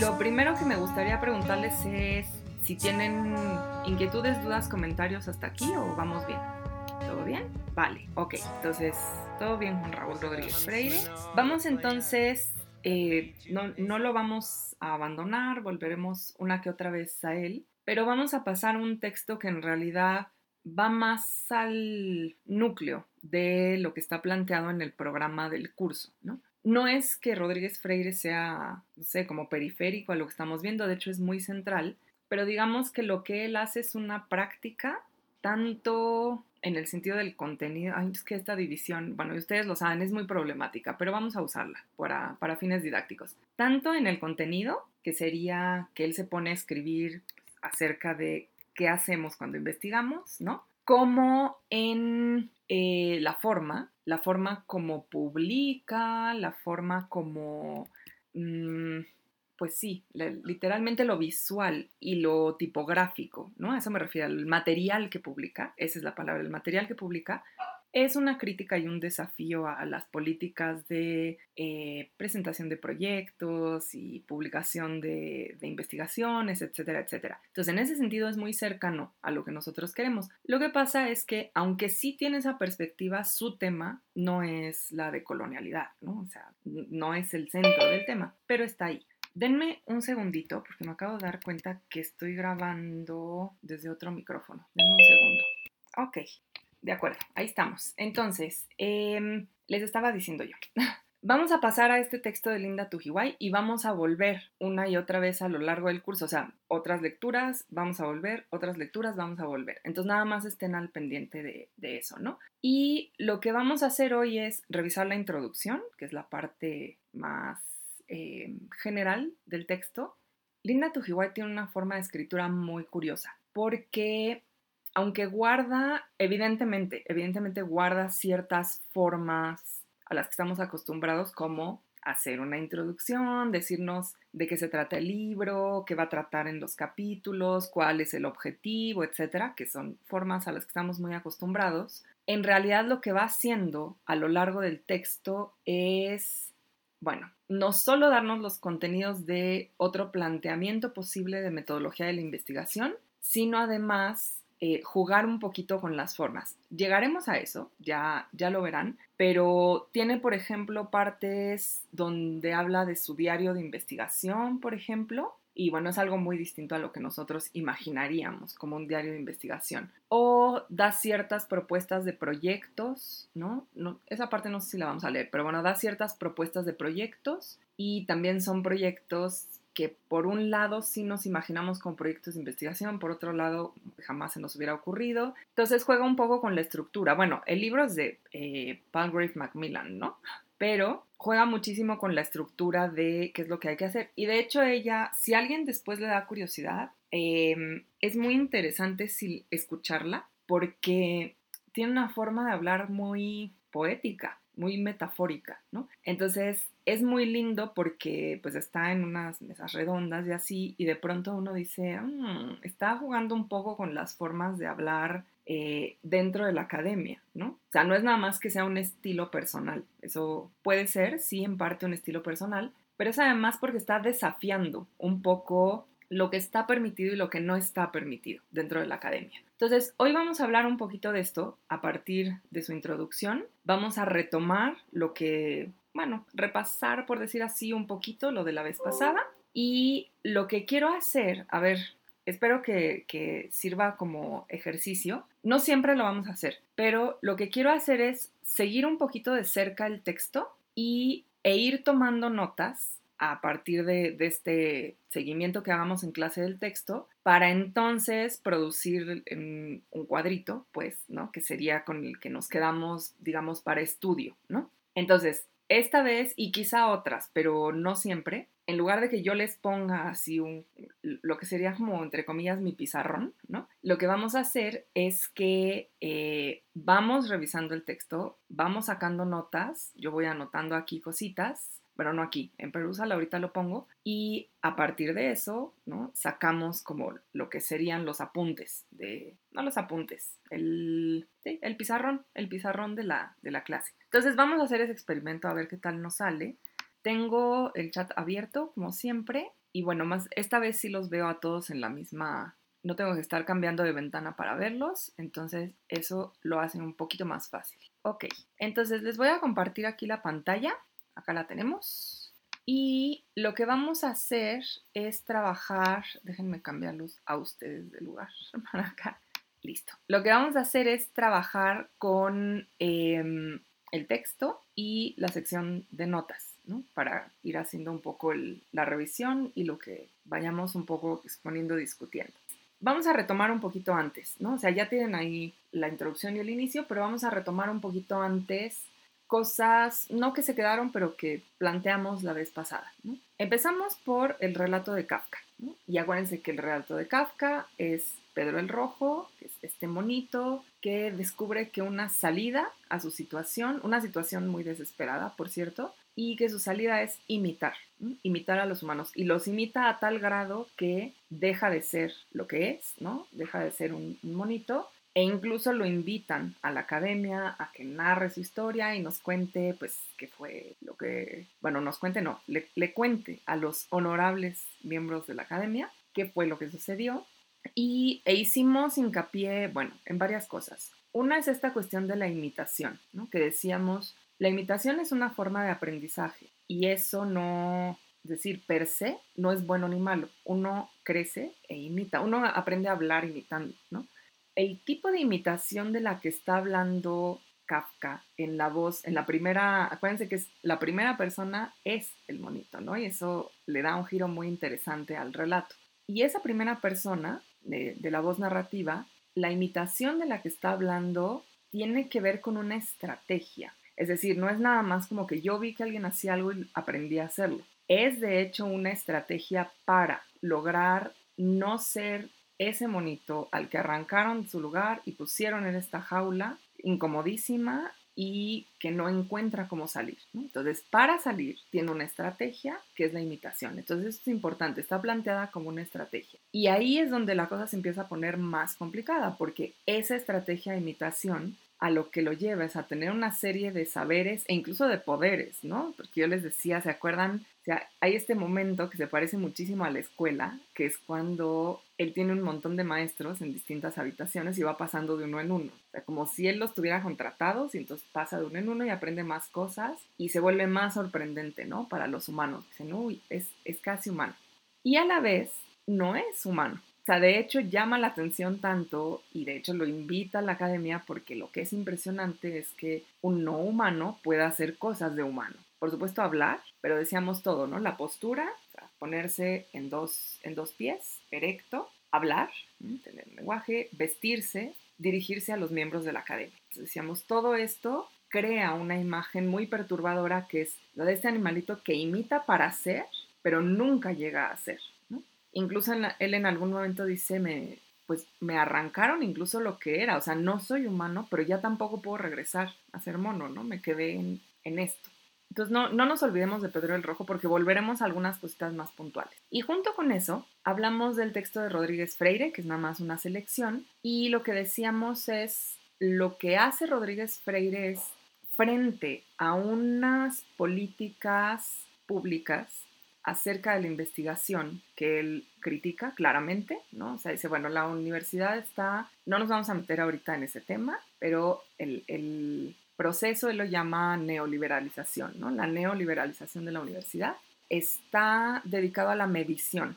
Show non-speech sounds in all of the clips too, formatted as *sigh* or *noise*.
lo primero que me gustaría preguntarles es si tienen inquietudes, dudas, comentarios hasta aquí o vamos bien. ¿Todo bien? Vale, ok. Entonces, todo bien Juan Raúl Rodríguez Freire. Vamos entonces, eh, no, no lo vamos a abandonar, volveremos una que otra vez a él, pero vamos a pasar un texto que en realidad va más al núcleo de lo que está planteado en el programa del curso, ¿no? No es que Rodríguez Freire sea, no sé, como periférico a lo que estamos viendo, de hecho es muy central, pero digamos que lo que él hace es una práctica tanto en el sentido del contenido, ay, es que esta división, bueno, ustedes lo saben, es muy problemática, pero vamos a usarla para, para fines didácticos. Tanto en el contenido, que sería que él se pone a escribir acerca de qué hacemos cuando investigamos, ¿no? Como en eh, la forma, la forma como publica, la forma como, mm, pues sí, literalmente lo visual y lo tipográfico, ¿no? A eso me refiero, al material que publica, esa es la palabra, el material que publica, es una crítica y un desafío a las políticas de eh, presentación de proyectos y publicación de, investigaciones, etcétera, etcétera. Entonces, en ese sentido es muy cercano a lo que nosotros queremos. Lo que pasa es que, aunque sí tiene esa perspectiva, su tema no es la de colonialidad, ¿no? O sea, no es el centro del tema, pero está ahí. Denme un segundito porque me acabo de dar cuenta que estoy grabando desde otro micrófono. Denme un segundo. Ok, de acuerdo, ahí estamos. Entonces, em, les estaba diciendo yo. *laughs* Vamos a pasar a este texto de Linda Tujiwai y vamos a volver una y otra vez a lo largo del curso. O sea, otras lecturas, vamos a volver, otras lecturas, vamos a volver. Entonces, nada más estén al pendiente de, eso, ¿no? Y lo que vamos a hacer hoy es revisar la introducción, que es la parte más em, general del texto. Linda Tujiwai tiene una forma de escritura muy curiosa, porque aunque guarda, evidentemente, evidentemente guarda ciertas formas a las que estamos acostumbrados, como hacer una introducción, decirnos de qué se trata el libro, qué va a tratar en los capítulos, cuál es el objetivo, etcétera, que son formas a las que estamos muy acostumbrados. En realidad, lo que va haciendo a lo largo del texto es, bueno, no solo darnos los contenidos de otro planteamiento posible de metodología de la investigación, sino además eh, jugar un poquito con las formas. Llegaremos a eso, ya, ya lo verán, pero tiene, por ejemplo, partes donde habla de su diario de investigación, por ejemplo, y bueno, es algo muy distinto a lo que nosotros imaginaríamos como un diario de investigación. O da ciertas propuestas de proyectos, ¿no? no esa parte no sé si la vamos a leer, pero bueno, da ciertas propuestas de proyectos y también son proyectos que por un lado sí nos imaginamos con proyectos de investigación, por otro lado jamás se nos hubiera ocurrido. Entonces juega un poco con la estructura. Bueno, el libro es de eh, Palgrave Macmillan, ¿no? Pero juega muchísimo con la estructura de qué es lo que hay que hacer. Y de hecho ella, si alguien después le da curiosidad, em, es muy interesante si escucharla porque tiene una forma de hablar muy poética, muy metafórica, ¿no? Entonces es muy lindo porque pues está en unas mesas redondas y así, y de pronto uno dice, mm, está jugando un poco con las formas de hablar eh, dentro de la academia, ¿no? O sea, no es nada más que sea un estilo personal, eso puede ser, sí, en parte un estilo personal, pero es además porque está desafiando un poco lo que está permitido y lo que no está permitido dentro de la academia. Entonces, hoy vamos a hablar un poquito de esto a partir de su introducción. Vamos a retomar lo que bueno, repasar, por decir así, un poquito lo de la vez pasada. Y lo que quiero hacer, a ver, espero que, sirva como ejercicio. No siempre lo vamos a hacer, pero lo que quiero hacer es seguir un poquito de cerca el texto y, e ir tomando notas a partir de, este seguimiento que hagamos en clase del texto, para entonces producir un cuadrito, pues, ¿no? Que sería con el que nos quedamos, digamos, para estudio, ¿no? Entonces, esta vez y quizá otras, pero no siempre, en lugar de que yo les ponga así un, lo que sería como, entre comillas, mi pizarrón, ¿no? Lo que vamos a hacer es que eh, vamos revisando el texto, vamos sacando notas, yo voy anotando aquí cositas, pero no aquí, en Perusal ahorita lo pongo, y a partir de eso, ¿no? Sacamos como lo que serían los apuntes, de, no los apuntes, el, el pizarrón, el pizarrón de la, de la clase. Entonces vamos a hacer ese experimento a ver qué tal nos sale. Tengo el chat abierto, como siempre, y bueno, más esta vez sí los veo a todos en la misma, no tengo que estar cambiando de ventana para verlos, entonces eso lo hacen un poquito más fácil. Ok, entonces les voy a compartir aquí la pantalla, acá la tenemos. Y lo que vamos a hacer es trabajar, déjenme cambiarlos a ustedes de lugar *laughs* para acá. Listo. Lo que vamos a hacer es trabajar con em, el texto y la sección de notas, ¿no? Para ir haciendo un poco la revisión y lo que vayamos un poco exponiendo, discutiendo. Vamos a retomar un poquito antes, ¿no? O sea, ya tienen ahí la introducción y el inicio, pero vamos a retomar un poquito antes cosas, no que se quedaron, pero que planteamos la vez pasada. Empezamos por el relato de Kafka. Y acuérdense que el relato de Kafka es Pedro el Rojo, es este monito que descubre que una salida a su situación, una situación muy desesperada, por cierto, y que su salida es imitar, imitar a los humanos. Y los imita a tal grado que deja de ser lo que es, ¿no? Deja de ser un, monito e incluso lo invitan a la academia a que narre su historia y nos cuente, pues, qué fue lo que, bueno, nos cuente, no, le, cuente a los honorables miembros de la academia qué fue lo que sucedió y, e hicimos hincapié, bueno, en varias cosas. Una es esta cuestión de la imitación, ¿no? que decíamos, la imitación es una forma de aprendizaje y eso no, es decir, per se, no es bueno ni malo. Uno crece e imita, uno aprende a hablar imitando, ¿no? El tipo de imitación de la que está hablando Kafka en la voz, en la primera, acuérdense que es, la primera persona es el monito, ¿no? Y eso le da un giro muy interesante al relato. Y esa primera persona de, la voz narrativa, la imitación de la que está hablando tiene que ver con una estrategia. Es decir, no es nada más como que yo vi que alguien hacía algo y aprendí a hacerlo. Es de hecho una estrategia para lograr no ser ese monito al que arrancaron de su lugar y pusieron en esta jaula incomodísima y que no encuentra cómo salir. Entonces, para salir, tiene una estrategia que es la imitación. Entonces, esto es importante, está planteada como una estrategia. Y ahí es donde la cosa se empieza a poner más complicada, porque esa estrategia de imitación a lo que lo lleva es a tener una serie de saberes e incluso de poderes, ¿no? Porque yo les decía, ¿se acuerdan? O sea, hay este momento que se parece muchísimo a la escuela, que es cuando él tiene un montón de maestros en distintas habitaciones y va pasando de uno en uno. O sea, como si él los tuviera contratados y entonces pasa de uno en uno y aprende más cosas y se vuelve más sorprendente, ¿no? Para los humanos. Dicen, uy, es, es casi humano. Y a la vez, no es humano. O sea, de hecho llama la atención tanto y de hecho lo invita a la academia porque lo que es impresionante es que un no humano pueda hacer cosas de humano. Por supuesto hablar, pero decíamos todo, ¿no? La postura, ponerse en dos, en dos pies, erecto, hablar, tener lenguaje, vestirse, dirigirse a los miembros de la academia. decíamos, todo esto crea una imagen muy perturbadora que es la de este animalito que imita para ser, pero nunca llega a ser. Incluso él en algún momento dice, me, pues me arrancaron incluso lo que era, o sea, no soy humano, pero ya tampoco puedo regresar a ser mono, ¿no? Me quedé en esto. Entonces no, no, nos olvidemos de Pedro el Rojo porque volveremos a algunas cositas más puntuales. Y junto con eso, hablamos del texto de Rodríguez Freire, que es nada más una selección, y lo que decíamos es, lo que hace Rodríguez Freire es frente a unas políticas públicas acerca de la investigación que él critica claramente, ¿no? O sea, dice, bueno, la universidad está, no nos vamos a meter ahorita en ese tema, pero el, proceso él lo llama neoliberalización, ¿no? La neoliberalización de la universidad está dedicado a la medición.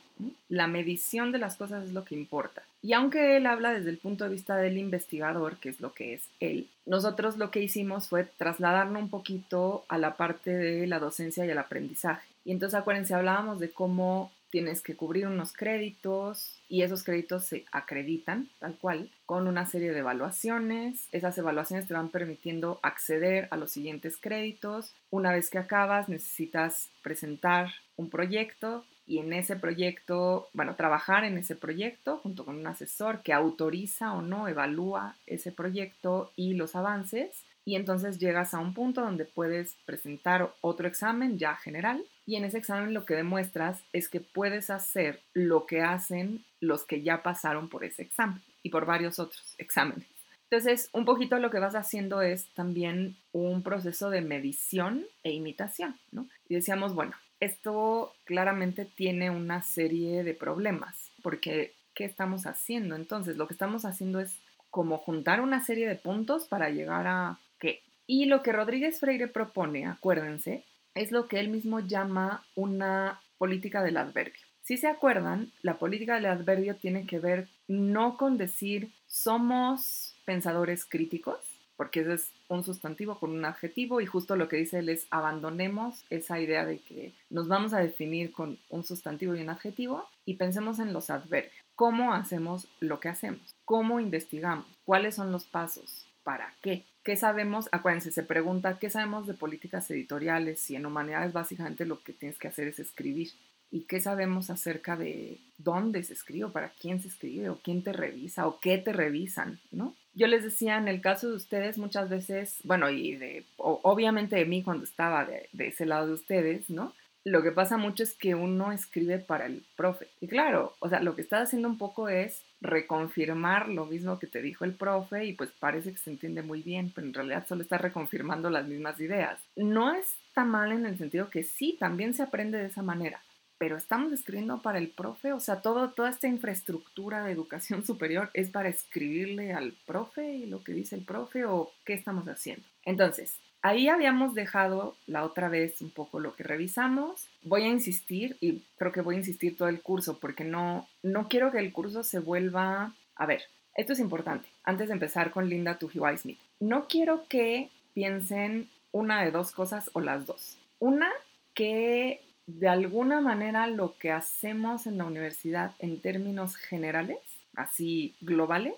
La medición de las cosas es lo que importa. Y aunque él habla desde el punto de vista del investigador, que es lo que es él, nosotros lo que hicimos fue trasladarlo un poquito a la parte de la docencia y el aprendizaje. Y entonces acuérdense, hablábamos de cómo tienes que cubrir unos créditos y esos créditos se acreditan tal cual con una serie de evaluaciones. Esas evaluaciones te van permitiendo acceder a los siguientes créditos. Una vez que acabas necesitas presentar un proyecto y en ese proyecto, bueno, trabajar en ese proyecto junto con un asesor que autoriza o no, evalúa ese proyecto y los avances. Y entonces llegas a un punto donde puedes presentar otro examen ya general y en ese examen lo que demuestras es que puedes hacer lo que hacen los que ya pasaron por ese examen y por varios otros exámenes. Entonces, un poquito lo que vas haciendo es también un proceso de medición e imitación, ¿no? Y decíamos, bueno, esto claramente tiene una serie de problemas, porque ¿qué estamos haciendo? Entonces, lo que estamos haciendo es como juntar una serie de puntos para llegar a qué. Y lo que Rodríguez Freire propone, acuérdense, es lo que él mismo llama una política del adverbio. Si se acuerdan, la política del adverbio tiene que ver no con decir somos pensadores críticos, porque ese es un sustantivo con un adjetivo y justo lo que dice él es abandonemos esa idea de que nos vamos a definir con un sustantivo y un adjetivo y pensemos en los adverbios. ¿Cómo hacemos lo que hacemos? ¿Cómo investigamos? ¿Cuáles son los pasos? ¿Para qué? ¿Qué sabemos? Acuérdense, se pregunta, ¿qué sabemos de políticas editoriales? Y en humanidades básicamente lo que tienes que hacer es escribir. ¿Y qué sabemos acerca de dónde se escribe, para quién se escribe, o quién te revisa, o qué te revisan, ¿no? Yo les decía, en el caso de ustedes, muchas veces, bueno, y obviamente de mí cuando estaba de, de ese lado de ustedes, ¿no? Lo que pasa mucho es que uno escribe para el profe. Y claro, o sea, lo que estás haciendo un poco es reconfirmar lo mismo que te dijo el profe y pues parece que se entiende muy bien, pero en realidad solo está reconfirmando las mismas ideas. No está mal en el sentido que sí, también se aprende de esa manera, pero estamos escribiendo para el profe, o sea, todo, toda esta infraestructura de educación *laughs* superior es para escribirle al profe y lo que dice el profe o qué estamos haciendo. Entonces, ahí habíamos dejado la otra vez un poco lo que revisamos. Voy a insistir y creo que voy a insistir todo el curso porque no, no quiero que el curso se vuelva... A ver, esto es importante, antes de empezar con Linda Tujiwai Smith. No quiero que piensen una de dos cosas o las dos. Una, que de alguna manera lo que hacemos en la universidad en términos generales, así globales,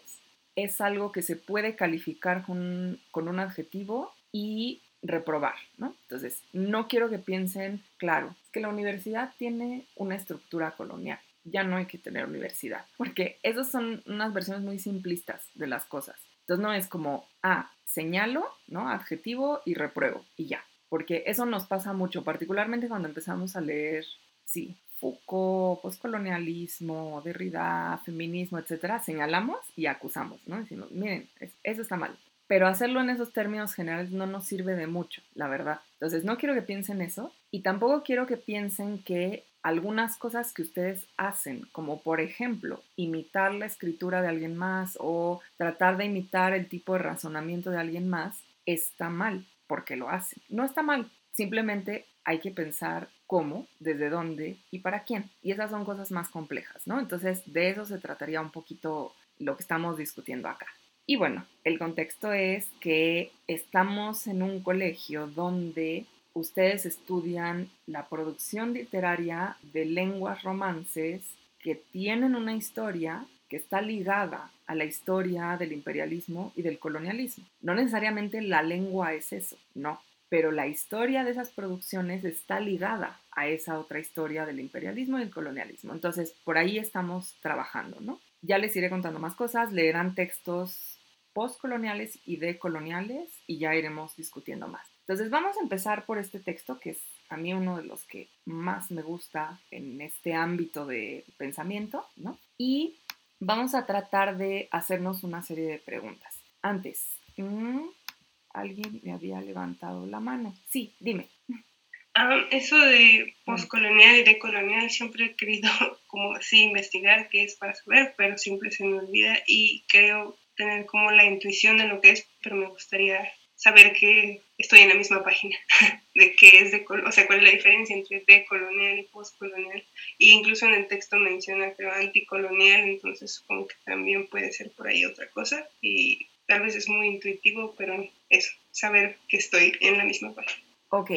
es algo que se puede calificar con, un adjetivo y reprobar, ¿no? Entonces, no quiero que piensen, claro, es que la universidad tiene una estructura colonial, ya no hay que tener universidad, porque esas son unas versiones muy simplistas de las cosas. Entonces, no es como, ah, señalo, ¿no? Adjetivo y repruebo, y ya porque eso nos pasa mucho, particularmente cuando empezamos a leer, sí, Foucault, postcolonialismo, Derrida, feminismo, etcétera, señalamos y acusamos, ¿no? Decimos, miren, eso está mal. Pero hacerlo en esos términos generales no nos sirve de mucho, la verdad. Entonces, no quiero que piensen eso y tampoco quiero que piensen que algunas cosas que ustedes hacen, como por ejemplo imitar la escritura de alguien más o tratar de imitar el tipo de razonamiento de alguien más, está mal porque lo hace. No está mal, simplemente hay que pensar cómo, desde dónde y para quién. Y esas son cosas más complejas, ¿no? Entonces, de eso se trataría un poquito lo que estamos discutiendo acá. Y bueno, el contexto es que estamos en un colegio donde ustedes estudian la producción literaria de lenguas romances que tienen una historia que está ligada a la historia del imperialismo y del colonialismo. No necesariamente la lengua es eso, no, pero la historia de esas producciones está ligada a esa otra historia del imperialismo y el colonialismo. Entonces, por ahí estamos trabajando, ¿no? Ya les iré contando más cosas, leerán textos postcoloniales y decoloniales y ya iremos discutiendo más. Entonces, vamos a empezar por este texto que es a mí uno de los que más me gusta en este ámbito de pensamiento, ¿no? Y vamos a tratar de hacernos una serie de preguntas. Antes, mm, alguien me había levantado la mano. Sí, dime. Ah, eso de poscolonial y decolonial siempre he querido *laughs* como así investigar qué es para saber, pero siempre se me olvida y creo tener como la intuición de lo que es, pero me gustaría saber que estoy en la misma página, *laughs* de qué es de, o sea, cuál es la diferencia entre decolonial y postcolonial. Y incluso en el texto menciona, creo, anticolonial, entonces supongo que también puede ser por ahí otra cosa. Y tal vez es muy intuitivo, pero eso, saber que estoy en la misma página. Ok,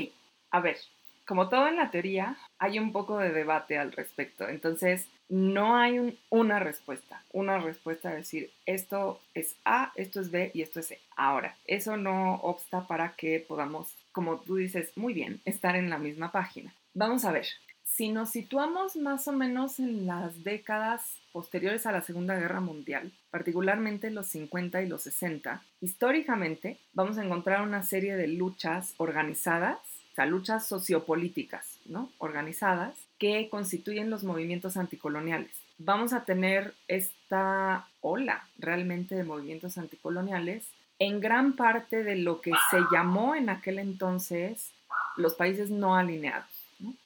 a ver, como todo en la teoría, hay un poco de debate al respecto. Entonces, no hay una respuesta, una respuesta a decir esto es A, esto es B y esto es C. Ahora, eso no obsta para que podamos, como tú dices, muy bien, estar en la misma página. Vamos a ver, si nos situamos más o menos en las décadas posteriores a la Segunda Guerra Mundial, particularmente los 50 y los 60, históricamente vamos a encontrar una serie de luchas organizadas, o sea, luchas sociopolíticas, ¿no? Organizadas, que constituyen los movimientos anticoloniales. Vamos a tener esta ola realmente de movimientos anticoloniales en gran parte de lo que se llamó en aquel entonces los países no alineados.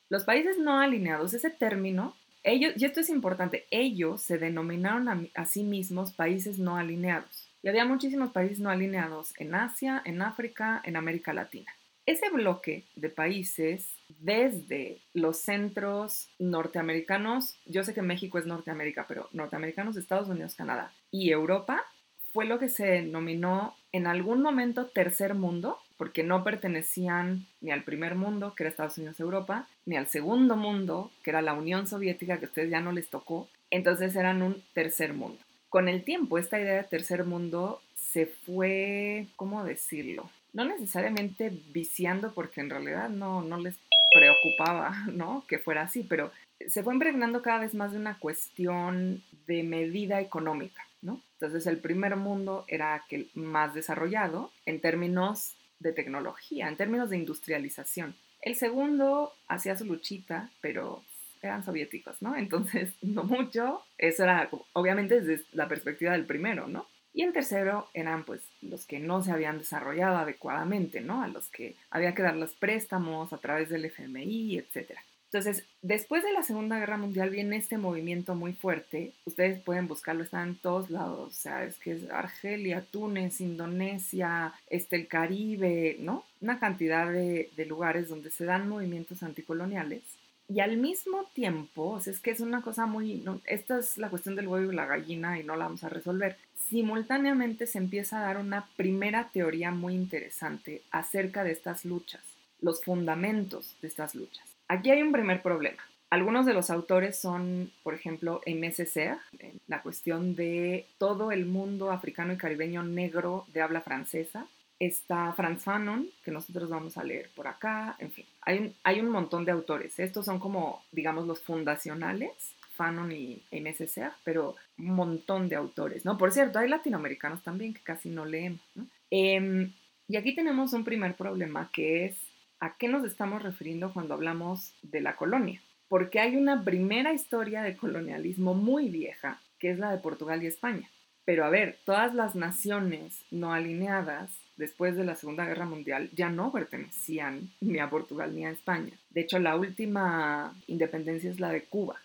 Los países no alineados, ese término, ellos, y esto es importante, ellos se denominaron a, a sí mismos países no alineados. Y había muchísimos países no alineados en Asia, en África, en América Latina. Ese bloque de países, desde los centros norteamericanos, yo sé que México es Norteamérica, pero norteamericanos, Estados Unidos, Canadá y Europa, fue lo que se denominó en algún momento tercer mundo, porque no pertenecían ni al primer mundo, que era Estados Unidos, Europa, ni al segundo mundo, que era la Unión Soviética, que a ustedes ya no les tocó. Entonces eran un tercer mundo. Con el tiempo, esta idea de tercer mundo se fue, ¿cómo decirlo? No necesariamente viciando, porque en realidad no, no les preocupaba, *laughs* ¿no? Que fuera así, pero se fue impregnando cada vez más de una cuestión de medida económica. Entonces el primer mundo era aquel más desarrollado en términos de tecnología, en términos de industrialización. El segundo hacía su luchita, pero eran soviéticos, ¿no? *laughs* Entonces, no mucho. Eso era, obviamente, desde la perspectiva del primero, ¿no? Y el tercero eran, pues, los que no se habían desarrollado adecuadamente, ¿no? A los que había que dar los préstamos a través del FMI, etcétera. Entonces, después de la Segunda Guerra Mundial viene este movimiento muy fuerte. Ustedes pueden buscarlo, está en todos lados. O sea, es que es Argelia, Túnez, Indonesia, este, el Caribe, ¿no? Una cantidad de, lugares donde se dan movimientos anticoloniales. Y al mismo tiempo, es que es una cosa muy... esta es la cuestión del huevo y la gallina y no la vamos a resolver. Simultáneamente se empieza a dar una primera teoría muy interesante acerca de estas luchas, los fundamentos de estas luchas. Aquí hay un primer problema. Algunos de los autores son, por ejemplo, MSC, la cuestión de todo el mundo africano y caribeño negro de habla francesa. Está Franz Fanon, que nosotros vamos a leer por acá. En fin, hay un, hay un montón de autores. Estos son como, digamos, los fundacionales, Fanon y MSC, pero un montón de autores, ¿no? Por cierto, hay latinoamericanos también que casi no leen, em, y aquí tenemos un primer problema que es ¿a qué nos estamos refiriendo cuando hablamos de la colonia? Porque hay una primera historia de colonialismo muy vieja, que es la de Portugal y España. Pero a ver, todas las naciones no alineadas después de la Segunda Guerra Mundial ya no pertenecían ni a Portugal ni a España. De hecho, la última independencia es la de Cuba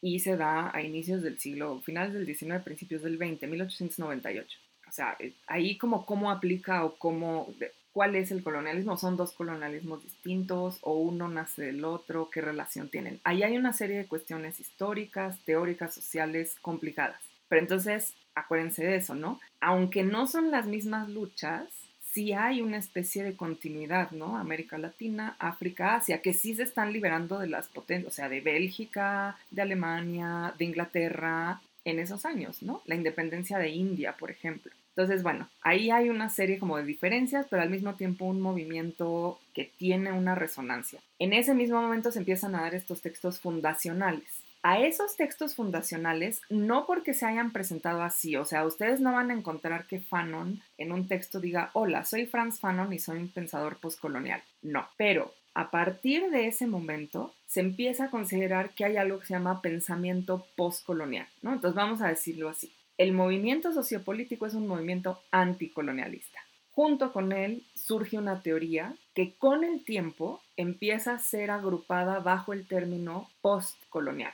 y se da a inicios del siglo, finales del 19, principios del 20, 1898. O sea, eh, ahí como cómo aplica o cómo, cuál es el colonialismo, son dos colonialismos distintos o uno nace del otro, qué relación tienen. Ahí hay una serie de cuestiones históricas, teóricas, sociales complicadas. Pero entonces, acuérdense de eso, ¿no? Aunque no son las mismas luchas, sí hay una especie de continuidad, ¿no? América Latina, África, Asia, que sí se están liberando de las potencias, o sea, de Bélgica, de Alemania, de Inglaterra, en esos años, ¿no? La independencia de India, por ejemplo. Entonces, bueno, ahí hay una serie como de diferencias, pero al mismo tiempo un movimiento que tiene una resonancia. En ese mismo momento se empiezan a dar estos textos fundacionales. A esos textos fundacionales, no porque se hayan presentado así, o sea, ustedes no van a encontrar que Fanon en un texto diga, hola, soy Franz Fanon y soy un pensador postcolonial. No, pero a partir de ese momento se empieza a considerar que hay algo que se llama pensamiento postcolonial, ¿no? Entonces vamos a decirlo así. El movimiento sociopolítico es un movimiento anticolonialista. Junto con él surge una teoría que con el tiempo empieza a ser agrupada bajo el término postcolonial.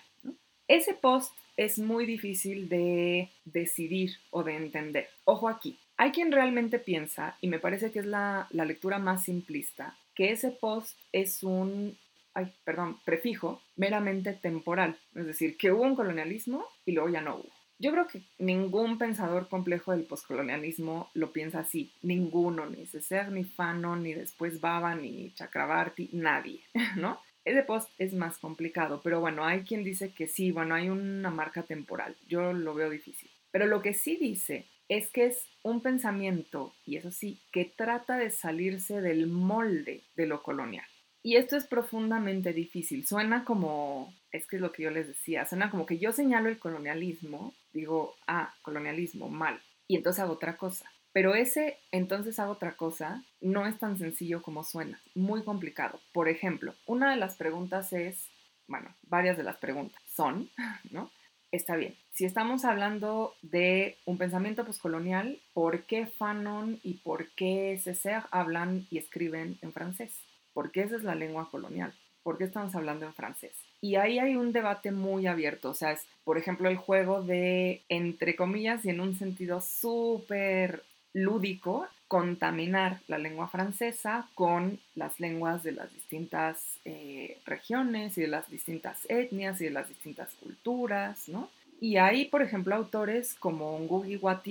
Ese post es muy difícil de decidir o de entender. Ojo aquí, hay quien realmente piensa, y me parece que es la, lectura más simplista, que ese post es un, ay, perdón, prefijo meramente temporal, es decir, que hubo un colonialismo y luego ya no hubo. Yo creo que ningún pensador complejo del poscolonialismo lo piensa así. Ninguno, ni César, ni Fanon, ni después Baba, ni Chakrabarti, nadie, *laughs* ¿no? Ese post es más complicado, pero bueno, hay quien dice que sí, bueno, hay una marca temporal. Yo lo veo difícil. Pero lo que sí dice es que es un pensamiento, y eso sí, que trata de salirse del molde de lo colonial. Y esto es profundamente difícil. Suena como, es que es lo que yo les decía, suena como que yo señalo el colonialismo, digo, ah, colonialismo, mal, y entonces hago otra cosa. Pero ese entonces hago otra cosa no es tan sencillo como suena, muy complicado. Por ejemplo, una de las preguntas es, bueno, varias de las preguntas son, *laughs* ¿no? Está bien, si estamos hablando de un pensamiento postcolonial, ¿por qué Fanon y por qué Césaire hablan y escriben en francés? Porque esa es la lengua colonial. ¿por qué estamos hablando en francés? Y ahí hay un debate muy abierto, o sea, es, por ejemplo, el juego de, entre comillas, y en un sentido súper lúdico, contaminar la lengua francesa con las lenguas de las distintas eh, regiones y de las distintas etnias y de las distintas culturas, ¿no? Y hay, por ejemplo, autores como Ngugi wa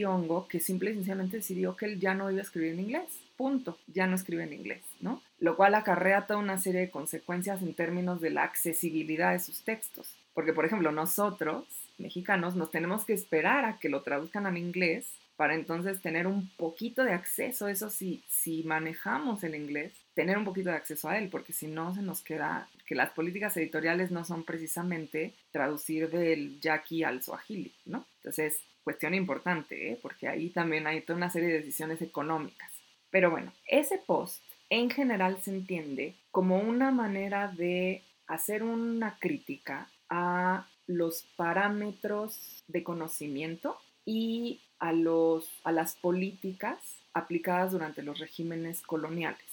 que simple y sencillamente decidió que él ya no iba a escribir en inglés. Punto. Ya no escribe en inglés, ¿no? Lo cual acarrea toda una serie de consecuencias en términos de la accesibilidad de sus textos. Porque, por ejemplo, nosotros, mexicanos, nos tenemos que esperar a que lo traduzcan al inglés para entonces tener un poquito de acceso, eso sí, si manejamos el inglés, tener un poquito de acceso a él, porque si no se nos queda que las políticas editoriales no son precisamente traducir del yaqui al swahili, ¿no? Entonces, cuestión importante, ¿eh? porque ahí también hay toda una serie de decisiones económicas. Pero bueno, ese post en general se entiende como una manera de hacer una crítica a los parámetros de conocimiento y a, los, a las políticas aplicadas durante los regímenes coloniales.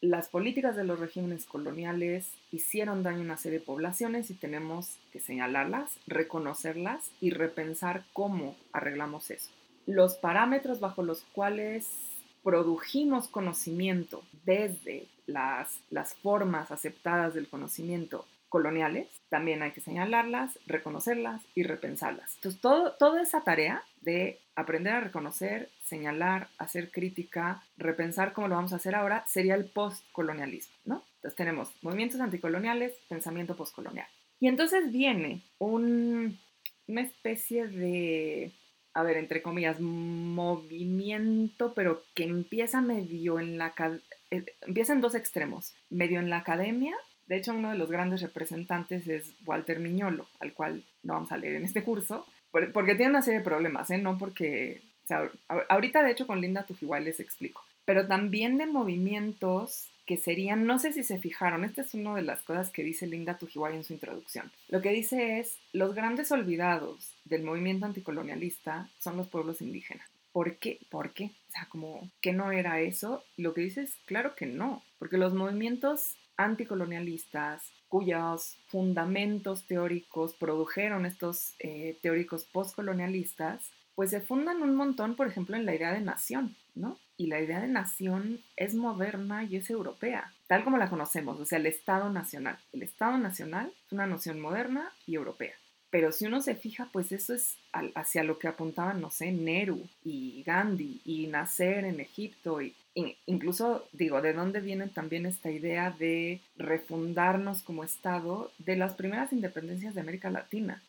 Las políticas de los regímenes coloniales hicieron daño a una serie de poblaciones y tenemos que señalarlas, reconocerlas y repensar cómo arreglamos eso. Los parámetros bajo los cuales produjimos conocimiento desde las, las formas aceptadas del conocimiento coloniales, también hay que señalarlas, reconocerlas y repensarlas. Entonces, todo, toda esa tarea de aprender a reconocer, señalar, hacer crítica, repensar cómo lo vamos a hacer ahora, sería el postcolonialismo, ¿no? Entonces tenemos movimientos anticoloniales, pensamiento postcolonial. Y entonces viene un, una especie de, a ver, entre comillas, movimiento, pero que empieza medio en la... Eh, empieza en dos extremos, medio en la academia de hecho, uno de los grandes representantes es Walter Miñolo, al cual no vamos a leer en este curso, porque tiene una serie de problemas, ¿eh? No porque... O ahorita, de hecho, con Linda Tujiwai les explico. Pero también de movimientos que serían, no sé si se fijaron, esta es una de las cosas que dice Linda Tujiwai en su introducción. Lo que dice es, los grandes olvidados del movimiento anticolonialista son los pueblos indígenas. ¿Por qué? ¿Por qué? O sea, como que no era eso. Lo que dice es, claro que no, porque los movimientos anticolonialistas cuyos fundamentos teóricos produjeron estos eh, teóricos postcolonialistas, pues se fundan un montón, por ejemplo, en la idea de nación, ¿no? Y la idea de nación es moderna y es europea, tal como la conocemos, o sea, el Estado Nacional. El Estado Nacional es una noción moderna y europea. Pero si uno se fija, pues eso es hacia lo que apuntaban, no sé, Nehru y Gandhi y nacer en Egipto y incluso digo, ¿de dónde viene también esta idea de refundarnos como Estado de las primeras independencias de América Latina,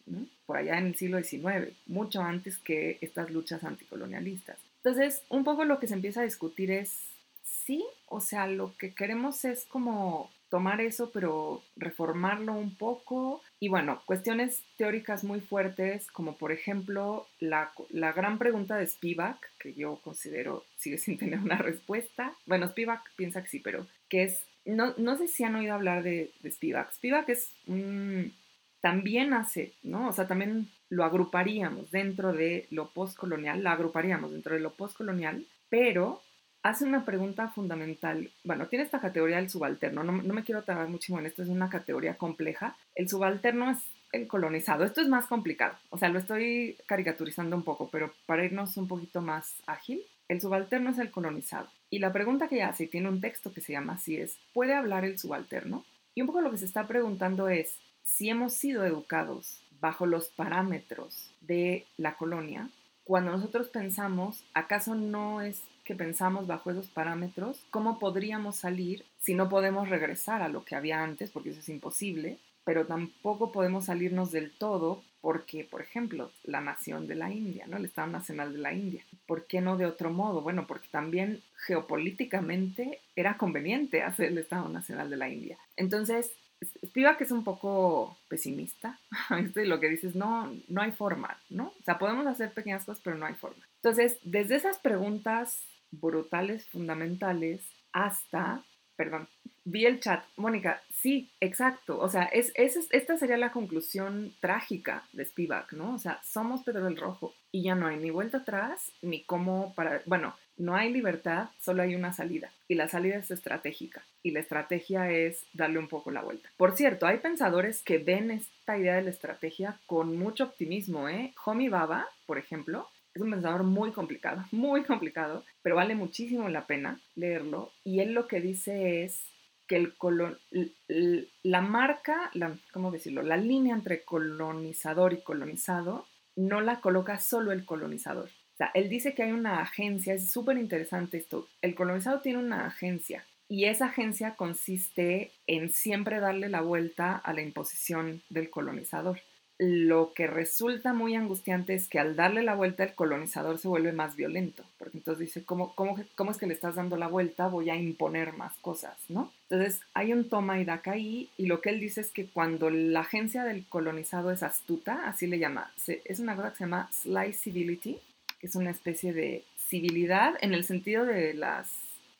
por allá en el siglo XIX, mucho antes que estas luchas anticolonialistas? Entonces, un poco lo que se empieza a discutir es, sí, o sea, lo que queremos es como tomar eso, pero reformarlo un poco. Y bueno, cuestiones teóricas muy fuertes, como por ejemplo la, la gran pregunta de Spivak, que yo considero sigue sin tener una respuesta. Bueno, Spivak piensa que sí, pero que es, no, no sé si han oído hablar de, de Spivak. Spivak es un, también hace, ¿no? O sea, también lo agruparíamos dentro de lo postcolonial, la agruparíamos dentro de lo postcolonial, pero hace una pregunta fundamental. Bueno, tiene esta categoría del subalterno. No, me quiero tardar muchísimo en esto, es una categoría compleja. El subalterno es el colonizado. Esto es más complicado. O sea, lo estoy caricaturizando un poco, pero para irnos un poquito más ágil, el subalterno es el colonizado. Y la pregunta que hace, y tiene un texto que se llama así, es, ¿puede hablar el subalterno? Y un poco lo que se está preguntando es, si hemos sido educados bajo los parámetros de la colonia, cuando nosotros pensamos, ¿acaso no es que pensamos bajo esos parámetros, ¿cómo podríamos salir si no podemos regresar a lo que había antes, porque eso es imposible? Pero tampoco podemos salirnos del todo porque, por ejemplo, la nación de la India, ¿no? El Estado Nacional de la India. ¿Por qué no de otro modo? Bueno, porque también geopolíticamente era conveniente hacer el Estado Nacional de la India. Entonces, Spivak es un poco pesimista. *laughs* Lo que dices, no, no hay forma, ¿no? O sea, podemos hacer pequeñas cosas, pero no hay forma. Entonces, desde esas preguntas brutales, fundamentales, hasta, perdón, vi el chat, Mónica, sí, exacto, o sea, es, esta sería la conclusión trágica de Spivak, ¿no? O sea, somos Pedro el Rojo y ya no hay ni vuelta atrás, ni cómo para, bueno, no hay libertad, solo hay una salida. Y la salida es estratégica. Y la estrategia es darle un poco la vuelta. Por cierto, hay pensadores que ven esta idea de la estrategia con mucho optimismo. ¿eh? Homi Baba, por ejemplo, es un pensador muy complicado, *laughs* muy complicado, pero vale muchísimo la pena leerlo. Y él lo que dice es que el colon, la marca, la, ¿cómo decirlo? La línea entre colonizador y colonizado no la coloca solo el colonizador. O sea, él dice que hay una agencia, es súper interesante esto. El colonizado tiene una agencia y esa agencia consiste en siempre darle la vuelta a la imposición del colonizador lo que resulta muy angustiante es que al darle la vuelta el colonizador se vuelve más violento, porque entonces dice, ¿cómo, cómo, cómo es que le estás dando la vuelta? Voy a imponer más cosas, ¿no? Entonces hay un toma y daca ahí, y lo que él dice es que cuando la agencia del colonizado es astuta, así le llama, es una cosa que se llama sly civility, que es una especie de civilidad en el sentido de las,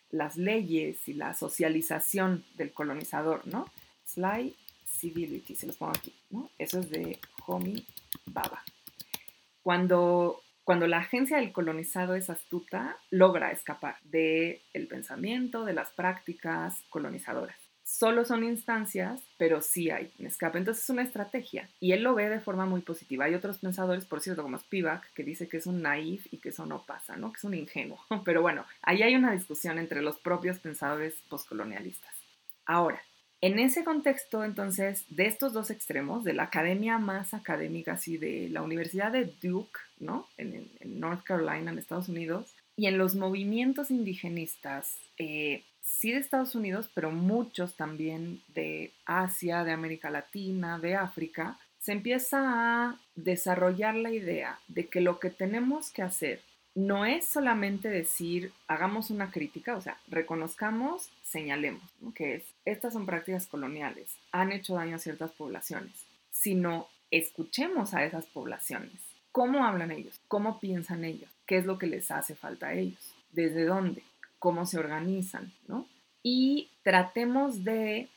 las leyes y la socialización del colonizador, ¿no? Sly civility, se los pongo aquí, ¿no? Eso es de Homi Baba. Cuando, cuando la agencia del colonizado es astuta, logra escapar del el pensamiento, de las prácticas colonizadoras. Solo son instancias, pero sí hay un escape. Entonces es una estrategia. Y él lo ve de forma muy positiva. Hay otros pensadores, por cierto, como Spivak, que dice que es un naif y que eso no pasa, ¿no? Que es un ingenuo. *laughs* Pero bueno, ahí hay una discusión entre los propios pensadores postcolonialistas. Ahora, en ese contexto, entonces, de estos dos extremos, de la academia más académica, así de la Universidad de Duke, ¿no? En, North Carolina, en Estados Unidos, y en los movimientos indigenistas, eh, sí de Estados Unidos, pero muchos también de Asia, de América Latina, de África, se empieza a desarrollar la idea de que lo que tenemos que hacer no es solamente decir, hagamos una crítica, o sea, reconozcamos, señalemos, que es, estas son prácticas coloniales, han hecho daño a ciertas poblaciones, sino escuchemos a esas poblaciones. ¿Cómo hablan ellos? ¿Cómo piensan ellos? ¿Qué es lo que les hace falta a ellos? ¿Desde dónde? ¿Cómo se organizan? ¿no? Y tratemos de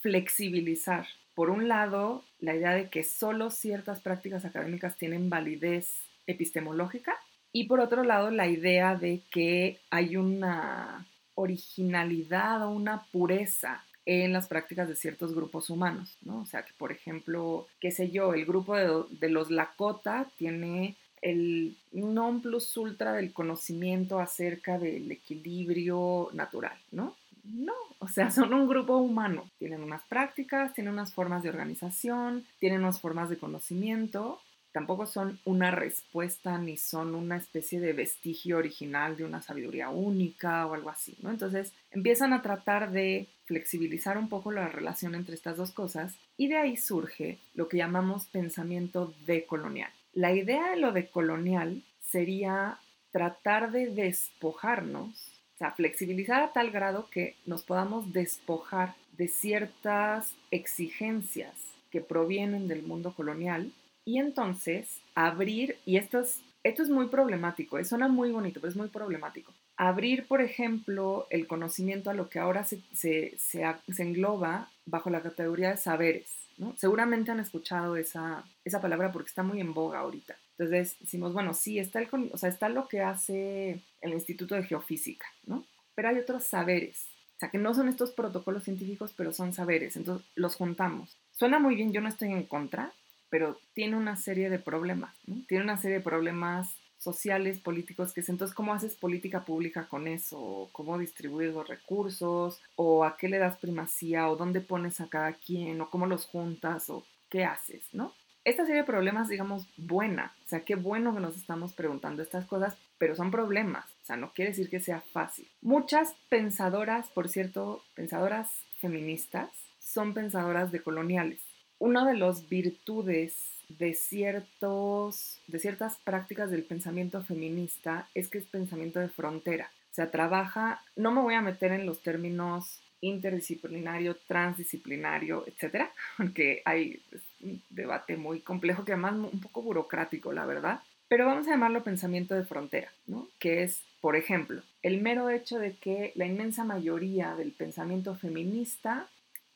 flexibilizar, por un lado, la idea de que solo ciertas prácticas académicas tienen validez epistemológica y por otro lado, la idea de que hay una originalidad o una pureza en las prácticas de ciertos grupos humanos, ¿no? O sea, que por ejemplo, qué sé yo, el grupo de, los Lakota tiene el non plus ultra del conocimiento acerca del equilibrio natural, ¿no? No, o sea, *laughs* son un grupo humano. Tienen unas prácticas, tienen unas formas de organización, tienen unas formas de conocimiento tampoco son una respuesta ni son una especie de vestigio original de una sabiduría única o algo así, ¿no? Entonces empiezan a tratar de flexibilizar un poco la relación entre estas dos cosas y de ahí surge lo que llamamos pensamiento decolonial. La idea de lo decolonial sería tratar de despojarnos, o sea, flexibilizar a tal grado que nos podamos despojar de ciertas exigencias que provienen del mundo colonial y entonces abrir, y esto es, esto es muy problemático, eh, suena muy bonito, pero es muy problemático. Abrir, por ejemplo, el conocimiento a lo que ahora se, se, se, engloba bajo la categoría de saberes. ¿no? Seguramente han escuchado esa, esa palabra porque está muy en boga ahorita. Entonces decimos, bueno, sí, está, el, o sea, está lo que hace el Instituto de Geofísica, ¿no? Pero hay otros saberes, o sea, que no son estos protocolos científicos, pero son saberes. Entonces los juntamos. Suena muy bien, yo no estoy en contra, pero tiene una serie de problemas, Tiene una serie de problemas sociales, políticos, que es entonces cómo haces política pública con eso, cómo distribuyes los recursos, o a qué le das primacía, o dónde pones a cada quien, o cómo los juntas, o qué haces, ¿no? Esta serie de problemas, digamos, buena, o sea, qué bueno que nos estamos preguntando estas cosas, pero son problemas, o sea, no quiere decir que sea fácil. Muchas pensadoras, por cierto, pensadoras feministas, son pensadoras decoloniales una de las virtudes de, ciertos, de ciertas prácticas del pensamiento feminista es que es pensamiento de frontera. O sea, trabaja, no me voy a meter en los términos interdisciplinario, transdisciplinario, etcétera, *laughs* porque hay un debate muy complejo que además un poco burocrático, la verdad. Pero vamos a llamarlo pensamiento de frontera, ¿no? Que es, por ejemplo, el mero hecho de que la inmensa mayoría del pensamiento feminista